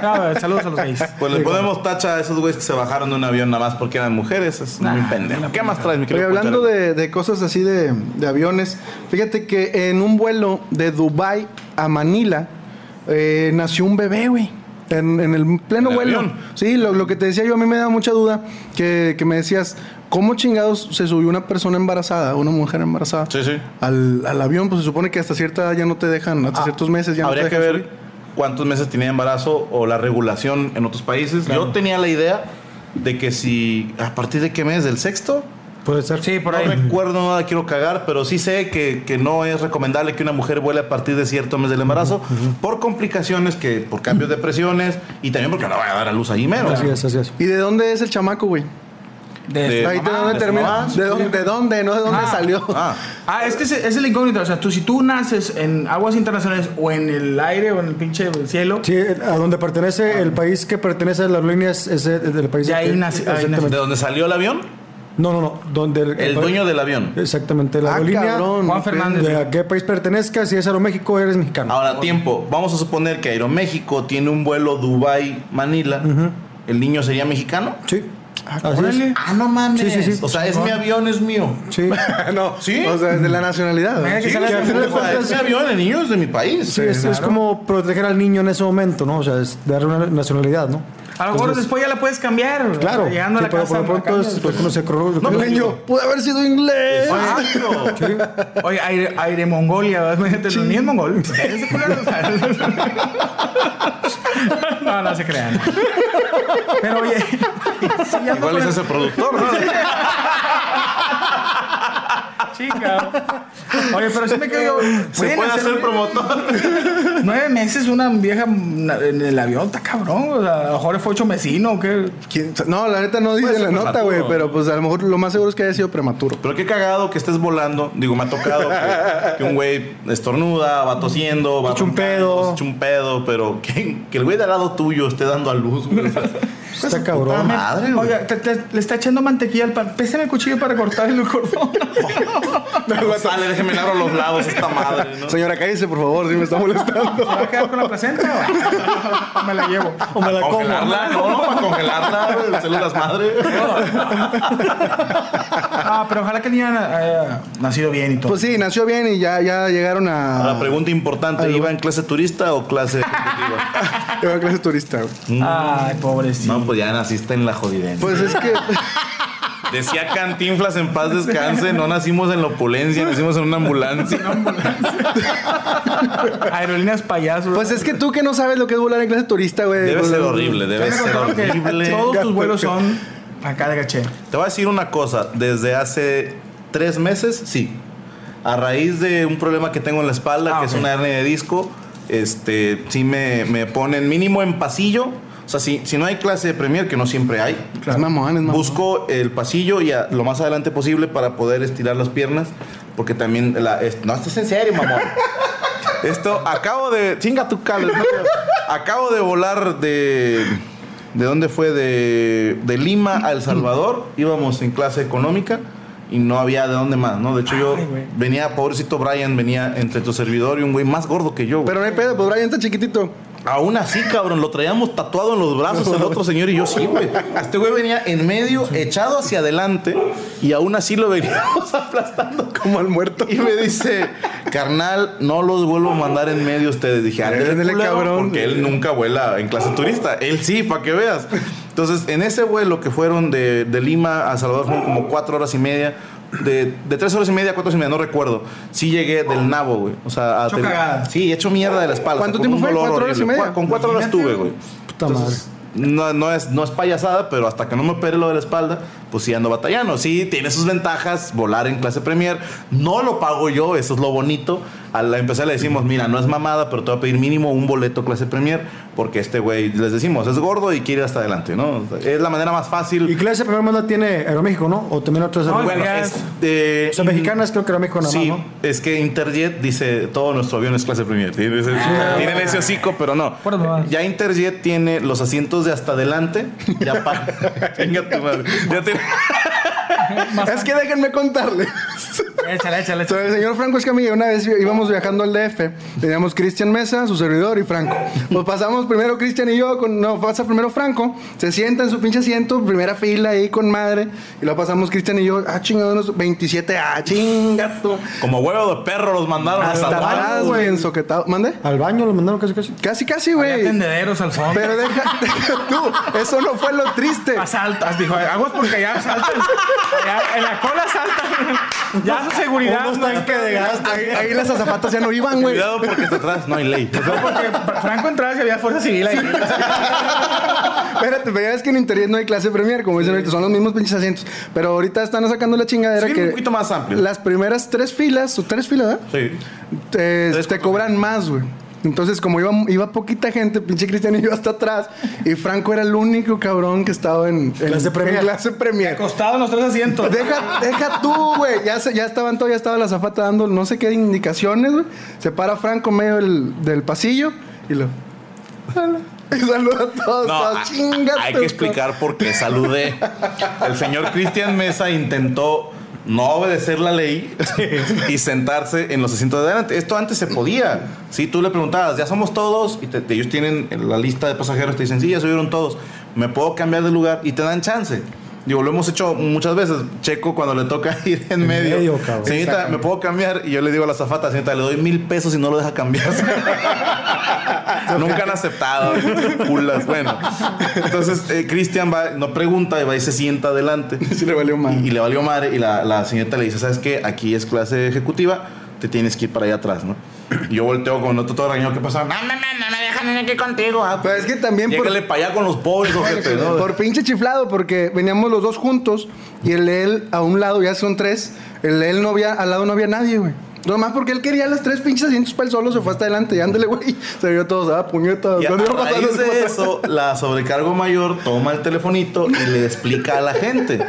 No, saludos a los gays.
Pues le ponemos tacha a esos güeyes que se bajaron de un avión nada más porque eran mujeres. Es muy pendejo. ¿Qué más traes, mi
Oye,
querido
hablando
Ponchero?
de, de cosas así de, de aviones, fíjate que en un vuelo de Dubai a Manila eh, nació un bebé, güey. En, en el pleno
¿En el
vuelo.
avión?
Sí, lo, lo que te decía yo a mí me da mucha duda, que, que me decías, ¿cómo chingados se subió una persona embarazada, una mujer embarazada?
Sí, sí.
Al, al avión, pues se supone que hasta cierta edad ya no te dejan, hasta
Ah,
ciertos meses ya no te
Habría que
dejan
ver
subir.
cuántos meses tenía embarazo o la regulación en otros países. Yo tenía la idea de que si a partir de qué mes, del sexto,
Puede ser.
Sí, por
no
ahí.
recuerdo nada, quiero cagar, pero sí sé que, que no es recomendable que una mujer vuele a partir de cierto mes del embarazo por complicaciones que por cambios de presiones y también porque no va a dar a luz ahí mero.
Así es, así es.
¿Y de dónde es el chamaco, güey?
De-
De-
Ahí de
mamá,
dónde
de
termina.
mamá.
¿De dónde, ¿De dónde? No de dónde
Ah.
salió.
Ah,
Ah, es que es la incógnita. O sea, tú, si tú naces en aguas internacionales o en el aire o en el pinche cielo,
Sí, a donde pertenece el país que pertenece a las líneas es el del país.
Ya ahí
que-
nace-.
¿de dónde salió el avión?
No, no, no. Donde el,
El dueño del avión.
Exactamente, la
Ah,
aerolínea.
cabrón.
Juan Fernández.
De a qué país pertenezcas, si es Aeroméxico, eres mexicano.
Ahora, tiempo. Vamos a suponer que Aeroméxico tiene un vuelo Dubai-Manila. ¿El niño sería mexicano?
Sí. Así es.
Ah, no mames.
Sí, sí, sí.
O sea, es mi avión, es mío.
Sí. <laughs>
no,
¿Sí?
O sea, de la nacionalidad. ¿no?
Mira que
Sí,
sale
que
de
al final de
México,
cuentas es mi avión, el niño es de mi país.
Sí, es, es como proteger al niño en ese momento, ¿no? O sea, es darle una nacionalidad, ¿no?
A lo mejor después ya la puedes cambiar.
Claro,
Llegando
sí,
a la
pero
casa.
por lo pronto es pues, no
pero
Niño, pude haber sido inglés.
Exacto.
Oye, aire, aire Mongolia. Imagínate, ni es mongol. <laughs> Ese culero. No, no se crean. Pero oye, sí, ya
Igual es ese productor, ¿no?
Chica. Oye, pero sí me quedo.
Se puede hacer promotor. <laughs>
Nueve meses una vieja en el avión, está cabrón. O sea, a lo mejor fue ocho mesino, ¿qué?
¿Quién sa- No, la neta no dice en la nota, güey. Pero pues a lo mejor lo más seguro es que haya sido prematuro.
Pero qué cagado que estés volando. Digo, me ha tocado que, que un güey estornuda, va tosiendo, va
Echa un pedo.
un pedo, pero que, que el güey de al lado tuyo esté dando a luz, güey. O sea,
Está
puta
cabrón.
madre, güey.
Oiga, te- te- le está echando mantequilla al pan. Pésame el cuchillo para cortar el cordón. <laughs>
Sale, déjeme abro los lados esta madre, ¿no?
Señora, cállese, por favor, si me está molestando.
¿Se va a quedar con la placenta? o Me la llevo.
O me la como.
congelarla, no, no, para congelarla, güey, células madre.
Ah, pero ojalá que el niño haya nacido bien y todo.
Pues sí, nació bien y ya, ya llegaron a.
Ahora, pregunta importante, ¿iba en clase turista o clase ejecutiva? <laughs>
Iba a clase turista, güey.
Ay, pobrecito.
No, pues ya naciste en la jodidencia.
Pues es que. <laughs>
Decía Cantinflas en paz descanse, no nacimos en la opulencia, nacimos en una ambulancia.
Aerolíneas payasos.
Pues es que tú que no sabes lo que es volar en clase turista, güey.
Debe
pues,
ser horrible, debe ser horrible.
Todos tus vuelos son acá de caché.
Te voy a decir una cosa, desde hace tres meses, sí. A raíz de un problema que tengo en la espalda,
Ah,
que
ok.
es una hernia de disco, este, sí me, me ponen mínimo en pasillo. O sea, si, si no hay clase de premier, que no siempre hay,
Es mamón, es mamón.
busco el pasillo y a- lo más adelante posible para poder estirar las piernas. Porque también, la, es- no, esto es en serio, mamón. <laughs> Esto, acabo de. Chinga tu cable. no, acabo de volar de. ¿De dónde fue? De, de Lima a El Salvador. Íbamos en clase económica y no había de dónde más, ¿no? De hecho, yo
Ay,
venía, pobrecito Brian, venía entre tu servidor y un güey más gordo que yo. güey.
Pero no hay pedo, pues Brian está chiquitito.
Aún así, cabrón, lo traíamos tatuado en los brazos el otro señor y yo sí, güey. Este güey venía en medio, echado hacia adelante y aún así lo veníamos <laughs> aplastando.
Como al muerto.
Y me dice, carnal, no los vuelvo a mandar en medio a ustedes. Dije, ándale,
Ándale,
culero",
cabrón.
Porque él nunca vuela en clase turista. Él sí, para que veas. Entonces, en ese vuelo que fueron de, de Lima a Salvador, fueron como cuatro horas y media. De, de tres horas y media a cuatro horas y media, no recuerdo. Sí llegué del nabo, güey. O sea, a
Hecho cagada.
Sí, hecho mierda de la espalda.
¿Cuánto
o sea, con
tiempo fue? ¿Cuatro horas y media?
Con cuatro horas tuve, güey.
Puta madre.
No, no, es, no es payasada, pero hasta que no me opere lo de la espalda, pues sí ando batallando. Sí, tiene sus ventajas volar en clase Premier. No lo pago yo, eso es lo bonito. A la empezar le decimos, mira, no es mamada, pero te voy a pedir mínimo un boleto clase Premier, porque este güey, les decimos, es gordo y quiere ir hasta adelante, ¿no? Es la manera más fácil.
Y clase primer manda tiene Aeroméxico, ¿no? O también otras
No,
aerolíneas.
bueno,
es de-
O sea, mexicanas creo que Aeroméxico nada
Sí,
más, ¿no?
es que Interjet dice todo nuestro avión es clase Premier. Tiene ese, tienen ese hocico, pero no. Ya Interjet tiene los asientos de hasta adelante. Ya para. <laughs> Venga tu madre. Ya.
Es que déjenme contarle.
Échale, échale, échale.
el señor Franco Escamilla, una vez íbamos viajando al DF, teníamos Cristian Mesa, su servidor y Franco. Pues pasamos primero Cristian y yo, con, no, pasa primero Franco, se sienta en su pinche asiento, primera fila ahí con madre, y luego pasamos Cristian y yo, ah, chingados, 27, ah, chingato.
Como huevo de perro los mandaron hasta
Hasta
atrás.
güey, ensoquetado. ¿Mande?
Al baño lo mandaron casi casi.
Casi, casi, güey.
tendederos al fondo.
Pero <laughs> deja, tú, eso no fue lo triste.
Asaltas, dijo, aguas porque ya asaltan. Ya, en la cola asaltan. Ya seguridad.
Unos
no,
tanques de gas.
Ahí, ahí las azafatas ya no iban, güey.
Cuidado porque atrás no hay ley.
no, porque Franco entraba y había fuerza civil ahí.
Espérate, pero ya ves que en Internet no hay clase premier, como dicen ahorita, son los mismos pinches asientos. Pero ahorita están sacando la chingadera
Sí,
que.
un poquito más amplio.
Las primeras tres filas, o tres filas, ¿verdad?
Sí.
Te, cobran más, güey. Entonces, como iba, iba poquita gente, pinche Cristian y yo hasta atrás, y Franco era el único cabrón que estaba en, en
Clase premier.
clase premier.
Acostado en los tres asientos.
Deja, deja tú, güey. Ya, se- ya estaban todos, ya estaba la zafata dando no sé qué indicaciones, güey. Se para Franco en medio del, del pasillo y lo. Y saluda a todos.
No,
todos,
a-
"Chinga
hay que explicar por qué saludé. <laughs> El señor Cristian Mesa intentó no obedecer la ley y sentarse en los asientos de adelante. Esto antes se podía. Si tú le preguntabas, ya somos todos, y te- ellos tienen la lista de pasajeros, te dicen, sí, ya subieron todos, me puedo cambiar de lugar y te dan chance. Digo, lo hemos hecho muchas veces. Checo cuando le toca <laughs> ir en, medio.
medio, cabrón.
Señorita, ¿me puedo cambiar? Y yo le digo a la zafata, señorita, le doy mil pesos y no lo deja cambiar. <laughs> Nunca han aceptado. Culas. Bueno. Entonces, eh, Cristian va, no pregunta, y va y se sienta adelante. <laughs>
Sí le valió.
Y, y le valió madre. Y la, la señorita le dice, ¿sabes qué? Aquí es clase ejecutiva, te tienes que ir para allá atrás, ¿no? <clears throat> Yo volteo con otro todo regañado. ¿Qué pasa? No, no, no, no me dejan aquí contigo. Ah,
Pero es que también por,
Llégale para allá con los pobres, <laughs> ojete, ¿no?
por pinche chiflado, porque veníamos los dos juntos y el de él a un lado, ya son tres, el de él no había, al lado no había nadie, güey. Nomás porque él quería las tres pinches asientos para él solo, se fue hasta adelante y ándale, güey. <laughs> Se vio todos, ah, puñetas.
Y a
¿dónde iba pasando
raíz de eso, la sobrecargo mayor toma el telefonito y le explica a la gente.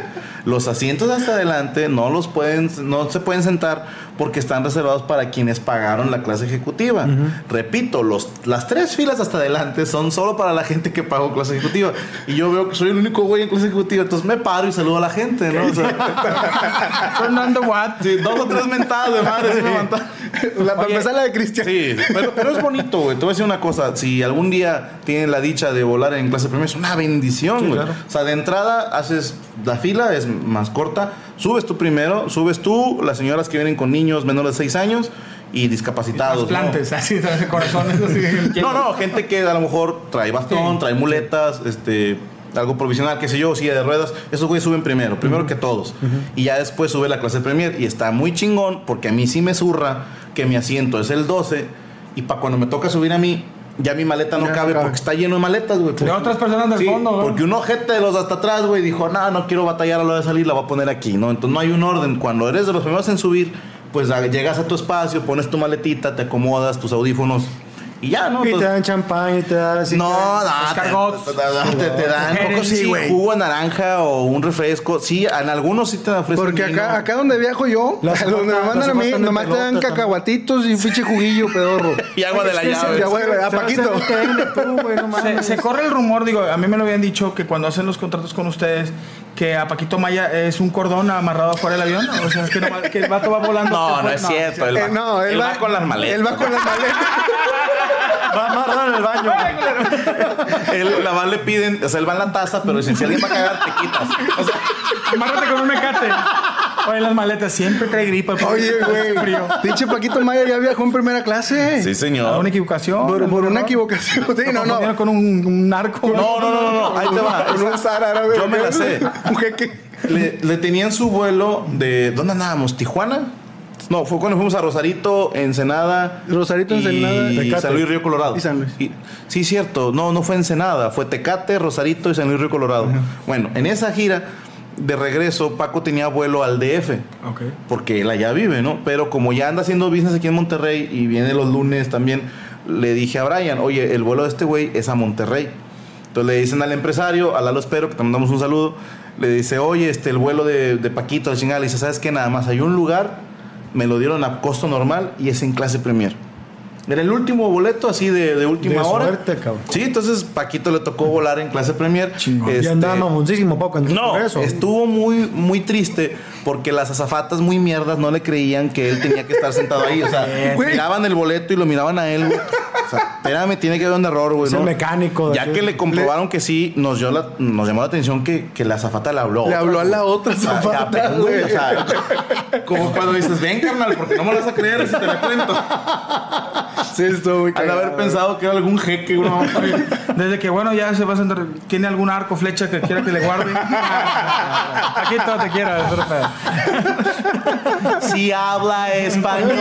Los asientos hasta adelante no los pueden, no se pueden sentar porque están reservados para quienes pagaron la clase ejecutiva. Repito, los, las tres filas hasta adelante son solo para la gente que pagó clase ejecutiva. Y yo veo que soy el único güey en clase ejecutiva, entonces me paro y saludo a la gente, ¿no? O sea, <laughs>
Fernando Watt.
sí, dos o tres mentadas de madre sí.
La, empezar la de Cristian.
Sí, pero, pero es bonito, güey. Te voy a decir una cosa. Si algún día tienen la dicha de volar en clase primera, es una bendición, güey. O sea, de entrada haces la fila, es más corta. Subes tú primero, subes tú, las señoras que vienen con niños menores de 6 años y discapacitados. ¿no?
Plantes, <laughs> así, de corazones. Así, <laughs>
No, no, gente que a lo mejor trae bastón,
Sí,
trae muletas, este, algo provisional, qué sé yo, silla de ruedas. Esos güeyes suben primero, primero que todos. Y ya después sube la clase Premier. Y está muy chingón porque a mí sí me zurra que mi asiento es el 12. Y para cuando me toca subir a mí, ya mi maleta no cabe
cabe.
porque está lleno de maletas, güey.
De otras personas del
Sí,
fondo, ¿no?
Porque un ojete de los de hasta atrás, güey, dijo, no, no quiero batallar a lo de salir, la voy a poner aquí, ¿no? Entonces no hay un orden. Cuando eres de los primeros en subir, pues llegas a tu espacio, pones tu maletita, te acomodas, tus audífonos y ya, ¿no?
Y te
Entonces-
dan champán y te dan así.
no, no, te, te- dan poco sí, jugo de naranja o un refresco. Sí, en algunos sí te ofrecen
Porque
vino.
acá, acá donde viajo yo,
Las
donde me mandan a mí,
de
nomás te dan cacahuatitos y un pinche juguillo pedorro. <laughs>
Y agua de la llave.
Ya, güey, a Paquito.
Tú, güey, no <laughs>
Se,
mames.
se corre el rumor, digo, a mí me lo habían dicho que cuando hacen los contratos con ustedes, que a Paquito Maya es un cordón amarrado afuera del avión. O sea, que, nomás- que el vato va volando. <laughs>
No, no es cierto. Él,
Eh,
va,
no,
él va con las maletas.
Él va con las maletas. <laughs>
Va amarrado en el baño. <laughs>
Él, la le piden, o sea, él va en la taza, pero dicen, si alguien va a cagar, te quitas. O sea,
Amárrate con un mecate. Oye, las maletas siempre trae gripa. el
Oye, güey.
Frío.
Pinche Paquito Maya ya viajó en primera clase.
sí,
¿A
señor.
una equivocación?
Por, por una
¿no?
equivocación. Sí, no, no.
Con un, un narco.
No, no, no, no, no, ahí te va.
Con un zar árabe.
Yo me la sé. <laughs>
Un jeque.
Le, le tenían su vuelo de. ¿Dónde andábamos? ¿Tijuana? No, fue cuando fuimos a Rosarito, Ensenada.
Rosarito, Ensenada,
y
Tecate.
San Luis Río Colorado.
Y San Luis.
sí, cierto. No, no fue Ensenada. Fue Tecate, Rosarito y San Luis Río Colorado. Bueno, en esa gira de regreso, Paco tenía vuelo al DF.
Ok.
Porque él allá vive, ¿no? Pero como ya anda haciendo business aquí en Monterrey y viene los lunes también, le dije a Brian, oye, el vuelo de este güey es a Monterrey. Entonces le dicen al empresario, a Lalo Espero, que te mandamos un saludo, le dice, oye, este, el vuelo de, Paquito, la chingada, le dice, ¿sabes qué? Nada más hay un lugar, me lo dieron a costo normal y es en clase premier. Era el último boleto así de, de última
De
hora.
suerte, cabrón.
Sí, entonces Paquito le tocó volar en clase premier.
Chingón.
Y
Este,
andaba mamoncísimo, Paco.
no,
eso.
estuvo muy, muy triste porque las azafatas muy mierdas no le creían que él tenía que estar sentado ahí. O sea, <laughs> miraban el boleto y lo miraban a él, güey. O sea, espérame, tiene que haber un error, güey.
Es el
¿no?
mecánico de
Ya que le comprobaron que sí, nos, dio la- nos llamó la atención que, que la azafata le habló.
Le habló a la otra
O sea, ya,
zapata,
ven, güey,
güey.
o sea, como cuando dices, ven, carnal, porque no me lo vas a creer si te la cuento.
Sí, estuvo muy cagado.
haber pensado que era algún jeque, güey. <laughs>
Desde que, bueno, ya se va a sentar. ¿Tiene algún arco, flecha que quiera que le guarde? <laughs> Aquí todo te quiero.
Si habla español.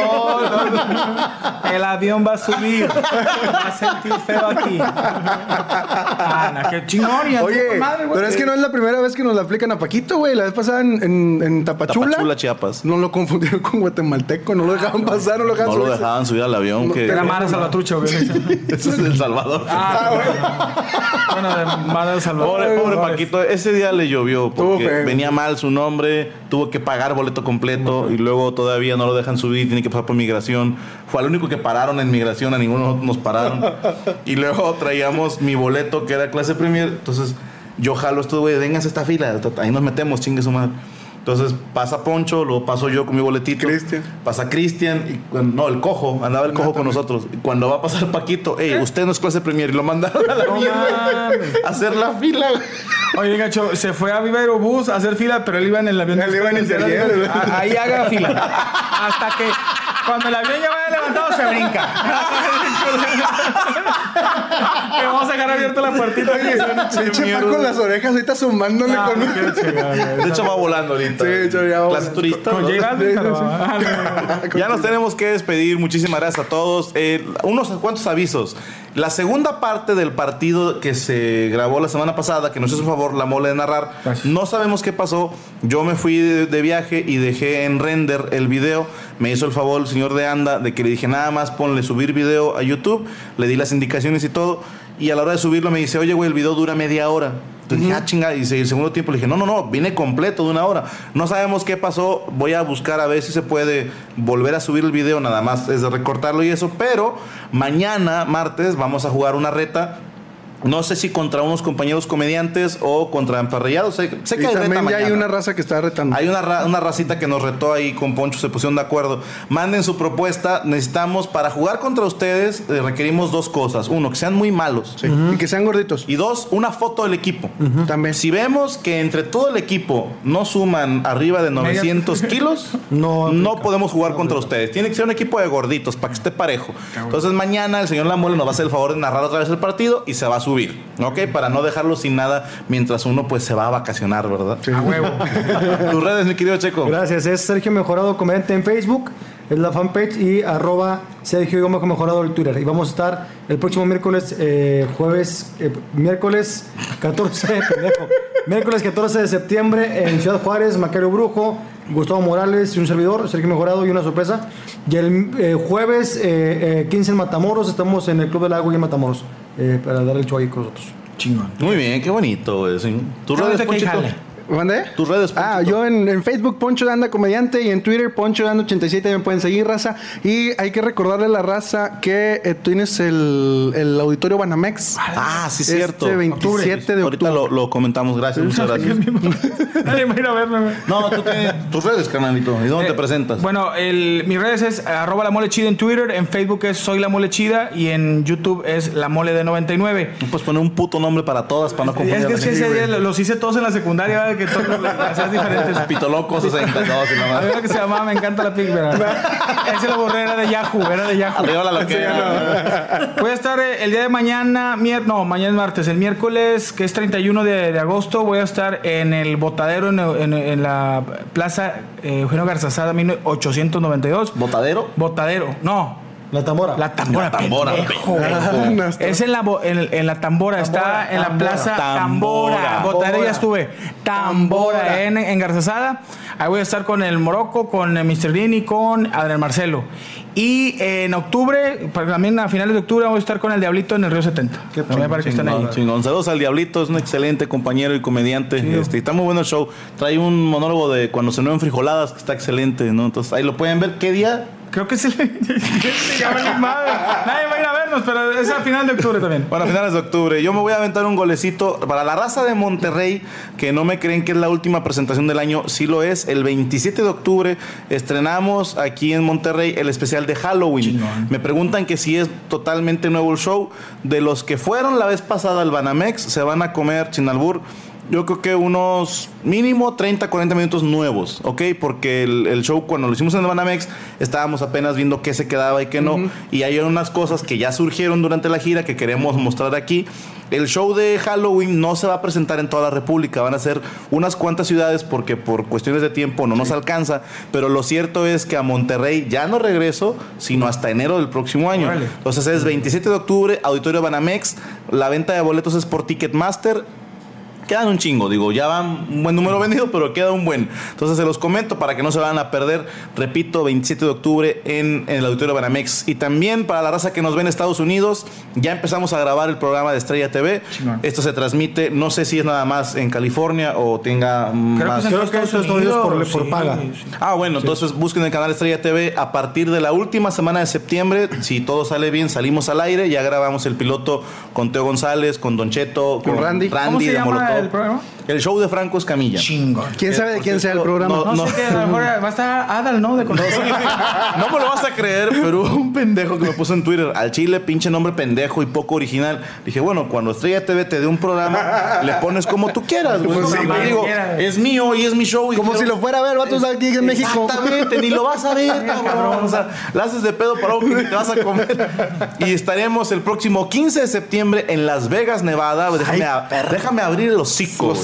El avión va a subir. Va a sentir feo aquí. Ana, qué chingón. y
Oye,
madre, güey.
pero es que no es la primera vez que nos la aplican a Paquito, güey. La vez pasada en, en, en Tapachula.
Tapachula, Chiapas.
Nos lo confundieron con guatemalteco. No lo dejaban pasar, no lo dejaban
No lo
subirse.
dejaban subir al avión.
No,
que...
Era Mara Salvatrucha, güey. <laughs>
Ese es El Salvador.
Ah, bueno. Bueno, de Mara Salvador.
Pobre, pobre Paquito, ese día le llovió porque venía mal su nombre, tuvo que pagar boleto completo y luego todavía no lo dejan subir, tiene que pasar por migración. Fue al único que pararon en migración, a ninguno de nosotros nos pararon. <laughs> y luego traíamos mi boleto que era clase premier, entonces yo jalo esto, güey, vénganse a esta fila, ahí nos metemos, chingue su madre. Entonces pasa Poncho, luego paso yo con mi boletito.
Cristian.
Pasa Cristian, y cuando- no, el cojo, andaba el cojo con nosotros. Y cuando va a pasar Paquito, hey, usted no es clase premier, y lo mandaron a la mierda a hacer la fila.
Oye, gacho, se fue a Viva Aerobús a hacer fila, pero él iba en el avión.
Él iba en el.
Ah, Ahí haga fila. <laughs> Hasta que cuando el avión ya vaya levantado, se brinca. que vamos a dejar abierta la puertita.
Pinche Paco con las orejas ahorita sumándole
Ah,
con un...
De hecho, va volando ahorita.
Sí, de hecho, ya va
Clase
volando.
turista.
Con
¿no?
J Balvin,
Sí,
pero-
sí, sí.
Ah, <laughs> no.
Ya nos tenemos que despedir. Muchísimas gracias a todos. Eh, unos cuantos avisos. La segunda parte del partido que se grabó la semana pasada, que nos hizo favor la mole de narrar,
Gracias.
no sabemos qué pasó. Yo me fui de, de viaje y dejé en render el video. Me hizo el favor el señor de Anda de que le dije nada más ponle subir video a YouTube. Le di las indicaciones y todo. Y a la hora de subirlo me dice, oye, güey, el video dura media hora. Entonces dije, ah, chinga. Y el segundo tiempo le dije, no, no, no, viene completo de una hora. No sabemos qué pasó. Voy a buscar a ver si se puede volver a subir el video. Nada más es de recortarlo y eso. Pero mañana, martes, vamos a jugar una reta. No sé si contra unos compañeros comediantes o contra emparrillados. Sé, sé que
Y
hay reta
también ya hay una raza que está retando.
Hay una, ra- una racita que nos retó ahí con Poncho, se pusieron de acuerdo. Manden su propuesta. Necesitamos, para jugar contra ustedes, eh, requerimos dos cosas. Uno, que sean muy malos.
Sí. Y que sean gorditos.
Y dos, una foto del equipo.
También.
Si vemos que entre todo el equipo no suman arriba de 900 <laughs> kilos,
No
no, podemos jugar contra ustedes. Tiene que ser un equipo de gorditos para que esté parejo. Entonces mañana el señor Lamole nos va a hacer el favor de narrar otra vez el partido y se va a subir, ¿ok? Para no dejarlo sin nada mientras uno pues se va a vacacionar, ¿verdad?
A huevo. <laughs>
Tus redes, mi querido Checo.
Gracias, es Sergio Mejorado Comediante en Facebook, es la fanpage y arroba Sergio Gómez Mejorado en Twitter. Y vamos a estar el próximo miércoles, eh, jueves, eh, miércoles 14, <laughs> pendejo, miércoles 14 de septiembre en Ciudad Juárez, Macario Brujo, Gustavo Morales y un servidor, Sergio Mejorado y una sorpresa. Y el eh, jueves eh, eh, 15 en Matamoros, estamos en el Club del Agua y en Matamoros eh, para dar el show ahí con nosotros.
Chingón.
Muy bien, qué bonito, güey. sí.
Qué
redes, Ponchito.
jale.
¿Mandé?
Tus redes,
Ah, yo en, en Facebook Poncho de Anda Comediante y en Twitter Poncho de Anda 87 me pueden seguir, raza. Y hay que recordarle a la raza que eh, tienes el, el auditorio Banamex.
Ah, sí,
Este
cierto.
27 de
Ahorita
octubre.
lo, lo comentamos. Gracias, muchas gracias. <laughs>
Nadie va a ir a verme.
No, tú tienes tus redes, carnalito. ¿Y dónde te
Eh,
presentas?
Bueno, el, mis redes es arroba la mole chida en Twitter, en Facebook es soy la mole chida y en YouTube es la mole de 99.
No puedes poner un puto nombre para todas para no confundir.
Es que, es que ese día los hice todos en la secundaria. Que todos hacías diferentes.
Pito Loco 62 y nada
Había
más.
uno que se llamaba Me encanta la pig, <laughs> ¿verdad? Ese lo borré, era de Yahoo, era de Yahoo.
Arriba la loquera.
Voy a estar eh, el día de mañana, mier no, mañana es martes, el miércoles, que es 31 de, de agosto, voy a estar en el Botadero, en, en- en la Plaza eh, Eugenio Garzazada, 1892.
¿Botadero?
Botadero, no,
La Tambora.
la tambora.
La tambora,
pendejo.
pendejo.
Es en la, bo- en, en la tambora, está en la plaza Tambora.
Tambora.
Botadero ya estuve. Tambora,
Tambora.
en, en Garzazada. Ahí voy a estar con el Morocco, con el Mr. Dean y con Adrián Marcelo. Y eh, en octubre, también a finales de octubre, voy a estar con el Diablito en el Río 70. También para que estén ahí.
Chingón, chingón. Saludos al Diablito, es un excelente compañero y comediante. Este, y está muy bueno el show. Trae un monólogo de cuando se en frijoladas que está excelente, ¿no? Entonces ahí lo pueden ver. ¿Qué día?
Creo que es <laughs> el. Nadie va a ir a vernos, pero es a final de octubre también.
Bueno, a finales de octubre. Yo me voy a aventar un golecito para la raza de Monterrey, que no me creen que es la última presentación del año. Sí lo es. El 27 de octubre estrenamos aquí en Monterrey el especial de Halloween. Me preguntan que si es totalmente nuevo el show. De los que fueron la vez pasada al Banamex, se van a comer Chinalbur. Yo creo que unos mínimo 30, 40 minutos nuevos, ¿ok? Porque el, el show cuando lo hicimos en Banamex estábamos apenas viendo qué se quedaba y qué no. Y hay unas cosas que ya surgieron durante la gira que queremos mostrar aquí. El show de Halloween no se va a presentar en toda la República, van a ser unas cuantas ciudades porque por cuestiones de tiempo no nos alcanza, pero lo cierto es que a Monterrey ya no regreso, sino hasta enero del próximo año. Entonces es 27 de octubre, Auditorio Banamex, la venta de boletos es por Ticketmaster, Quedan un chingo, digo, ya van un buen número vendido, pero queda un buen. Entonces se los comento para que no se van a perder. Repito, 27 de octubre en, en el Auditorio Banamex. Y también para la raza que nos ve en Estados Unidos, ya empezamos a grabar el programa de Estrella TV.
Chingón.
Esto se transmite, no sé si es nada más en California o tenga más.
en
Creo que Estados Unidos por- por paga.
sí.
Ah, bueno, entonces busquen el canal Estrella TV. A partir de la última semana de septiembre, si todo sale bien, salimos al aire. Ya grabamos el piloto con Teo González, con Don Cheto,
Con Randy.
¿Cómo
Randy
se
de
llama llama el programa?
El show de Franco Escamilla.
Chingón.
¿Quién sabe de quién sea el
No,
programa?
no,
No, sé que a lo <laughs> mejor va a estar Adal, ¿no? De control.
No me lo vas a creer, pero hubo un pendejo que me puso en Twitter al chile, pinche nombre pendejo y poco original. Dije, bueno, cuando Estrella TV te dé un programa, le pones como tú quieras, güey.
Pues sí,
digo, es mío y es mi show. Y
Como
quiero-
si lo fuera a ver, vatos aquí en México.
Exactamente, ni lo vas a ver, cabrón. O sea, la haces de pedo para algo que ni te vas a comer. Y estaremos el próximo 15 de septiembre en Las Vegas, Nevada. Déjame, a- déjame abrir el hocico.
Los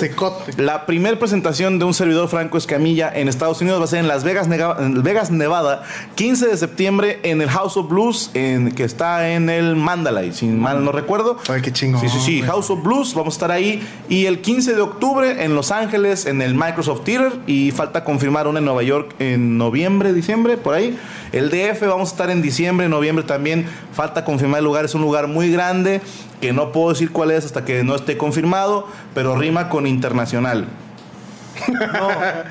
La primer presentación de un servidor Franco Escamilla en Estados Unidos va a ser en Las Vegas, Nevada, 15 de septiembre en el House of Blues, en, que está en el Mandalay, si mal no recuerdo.
Ay, qué chingón,
Sí, sí, sí,
güey.
House of Blues, vamos a estar ahí. Y el 15 de octubre en Los Ángeles, en el Microsoft Theater. Y falta confirmar una en Nueva York en noviembre, diciembre, por ahí. El DF vamos a estar en diciembre, noviembre también. Falta confirmar el lugar, es un lugar muy grande que no puedo decir cuál es hasta que no esté confirmado, pero rima con internacional.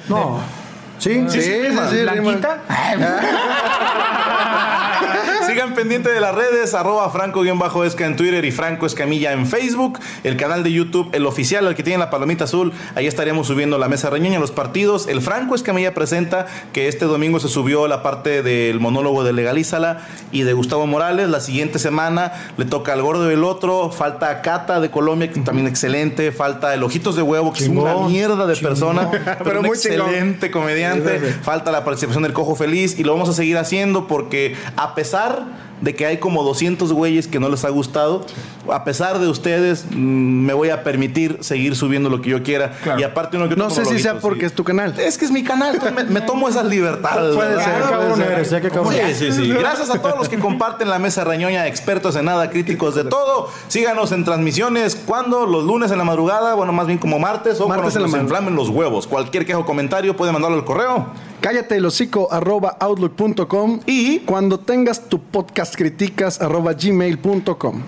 No. <laughs> ¿Sí?
Sí, sí, sí,
Blanquita. <laughs>
Sigan pendiente de las redes, arroba franco-esca en Twitter y Franco Escamilla en Facebook. El canal de YouTube, el oficial, el que tiene la palomita azul. Ahí estaremos subiendo la mesa reñoña, los partidos. El Franco Escamilla presenta que este domingo se subió la parte del monólogo de Legalízala y de Gustavo Morales. La siguiente semana le toca al Gordo del Otro. Falta Cata de Colombia, que también excelente. Falta el Ojitos de Huevo, que es una mierda de persona, pero,
Pero
un
muy chingón.
excelente comediante. Falta la participación del Cojo Feliz y lo vamos a seguir haciendo porque a pesar de que hay como 200 güeyes que no les ha gustado, a pesar de ustedes, mm, me voy a permitir seguir subiendo lo que yo quiera.
Claro.
Y aparte uno que
No sé si sea porque
sí.
es tu canal.
Es que es mi canal, me, me tomo esas libertades.
Puede
¿verdad?
ser,
cabrón
ser.
eres, ya que cabrón.
Sí, sí, sí. <laughs> Gracias a todos los que comparten la mesa rañoña, expertos en nada, críticos de todo. Síganos en transmisiones. ¿Cuándo? Los lunes en la madrugada, bueno, más bien como martes o
Martes
cuando se nos inflamen los huevos. Cualquier quejo o comentario puede mandarlo al correo.
Cállate el hocico arroba outlook.com
Y
cuando tengas tu podcast criticas arroba gmail.com.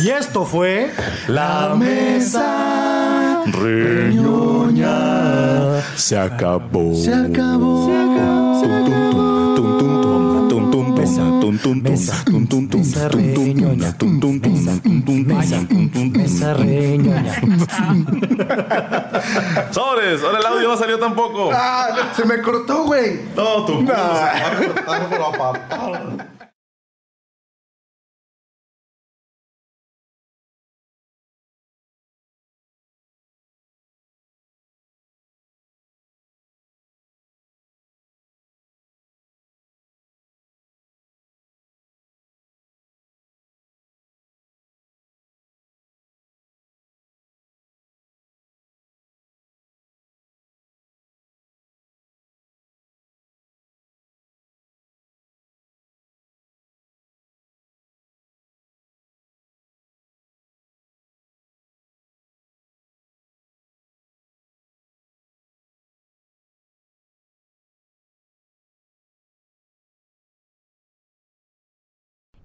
Y esto fue.
la mesa reñoña se acabó. Se acabó.
Mesa, mesa reñoña, mesa, mesa, mesa reñoña.
Sobres, ahora el audio no salió tampoco.
Ah, se me cortó, güey.
Todo tu culo se va a cortar por la papada.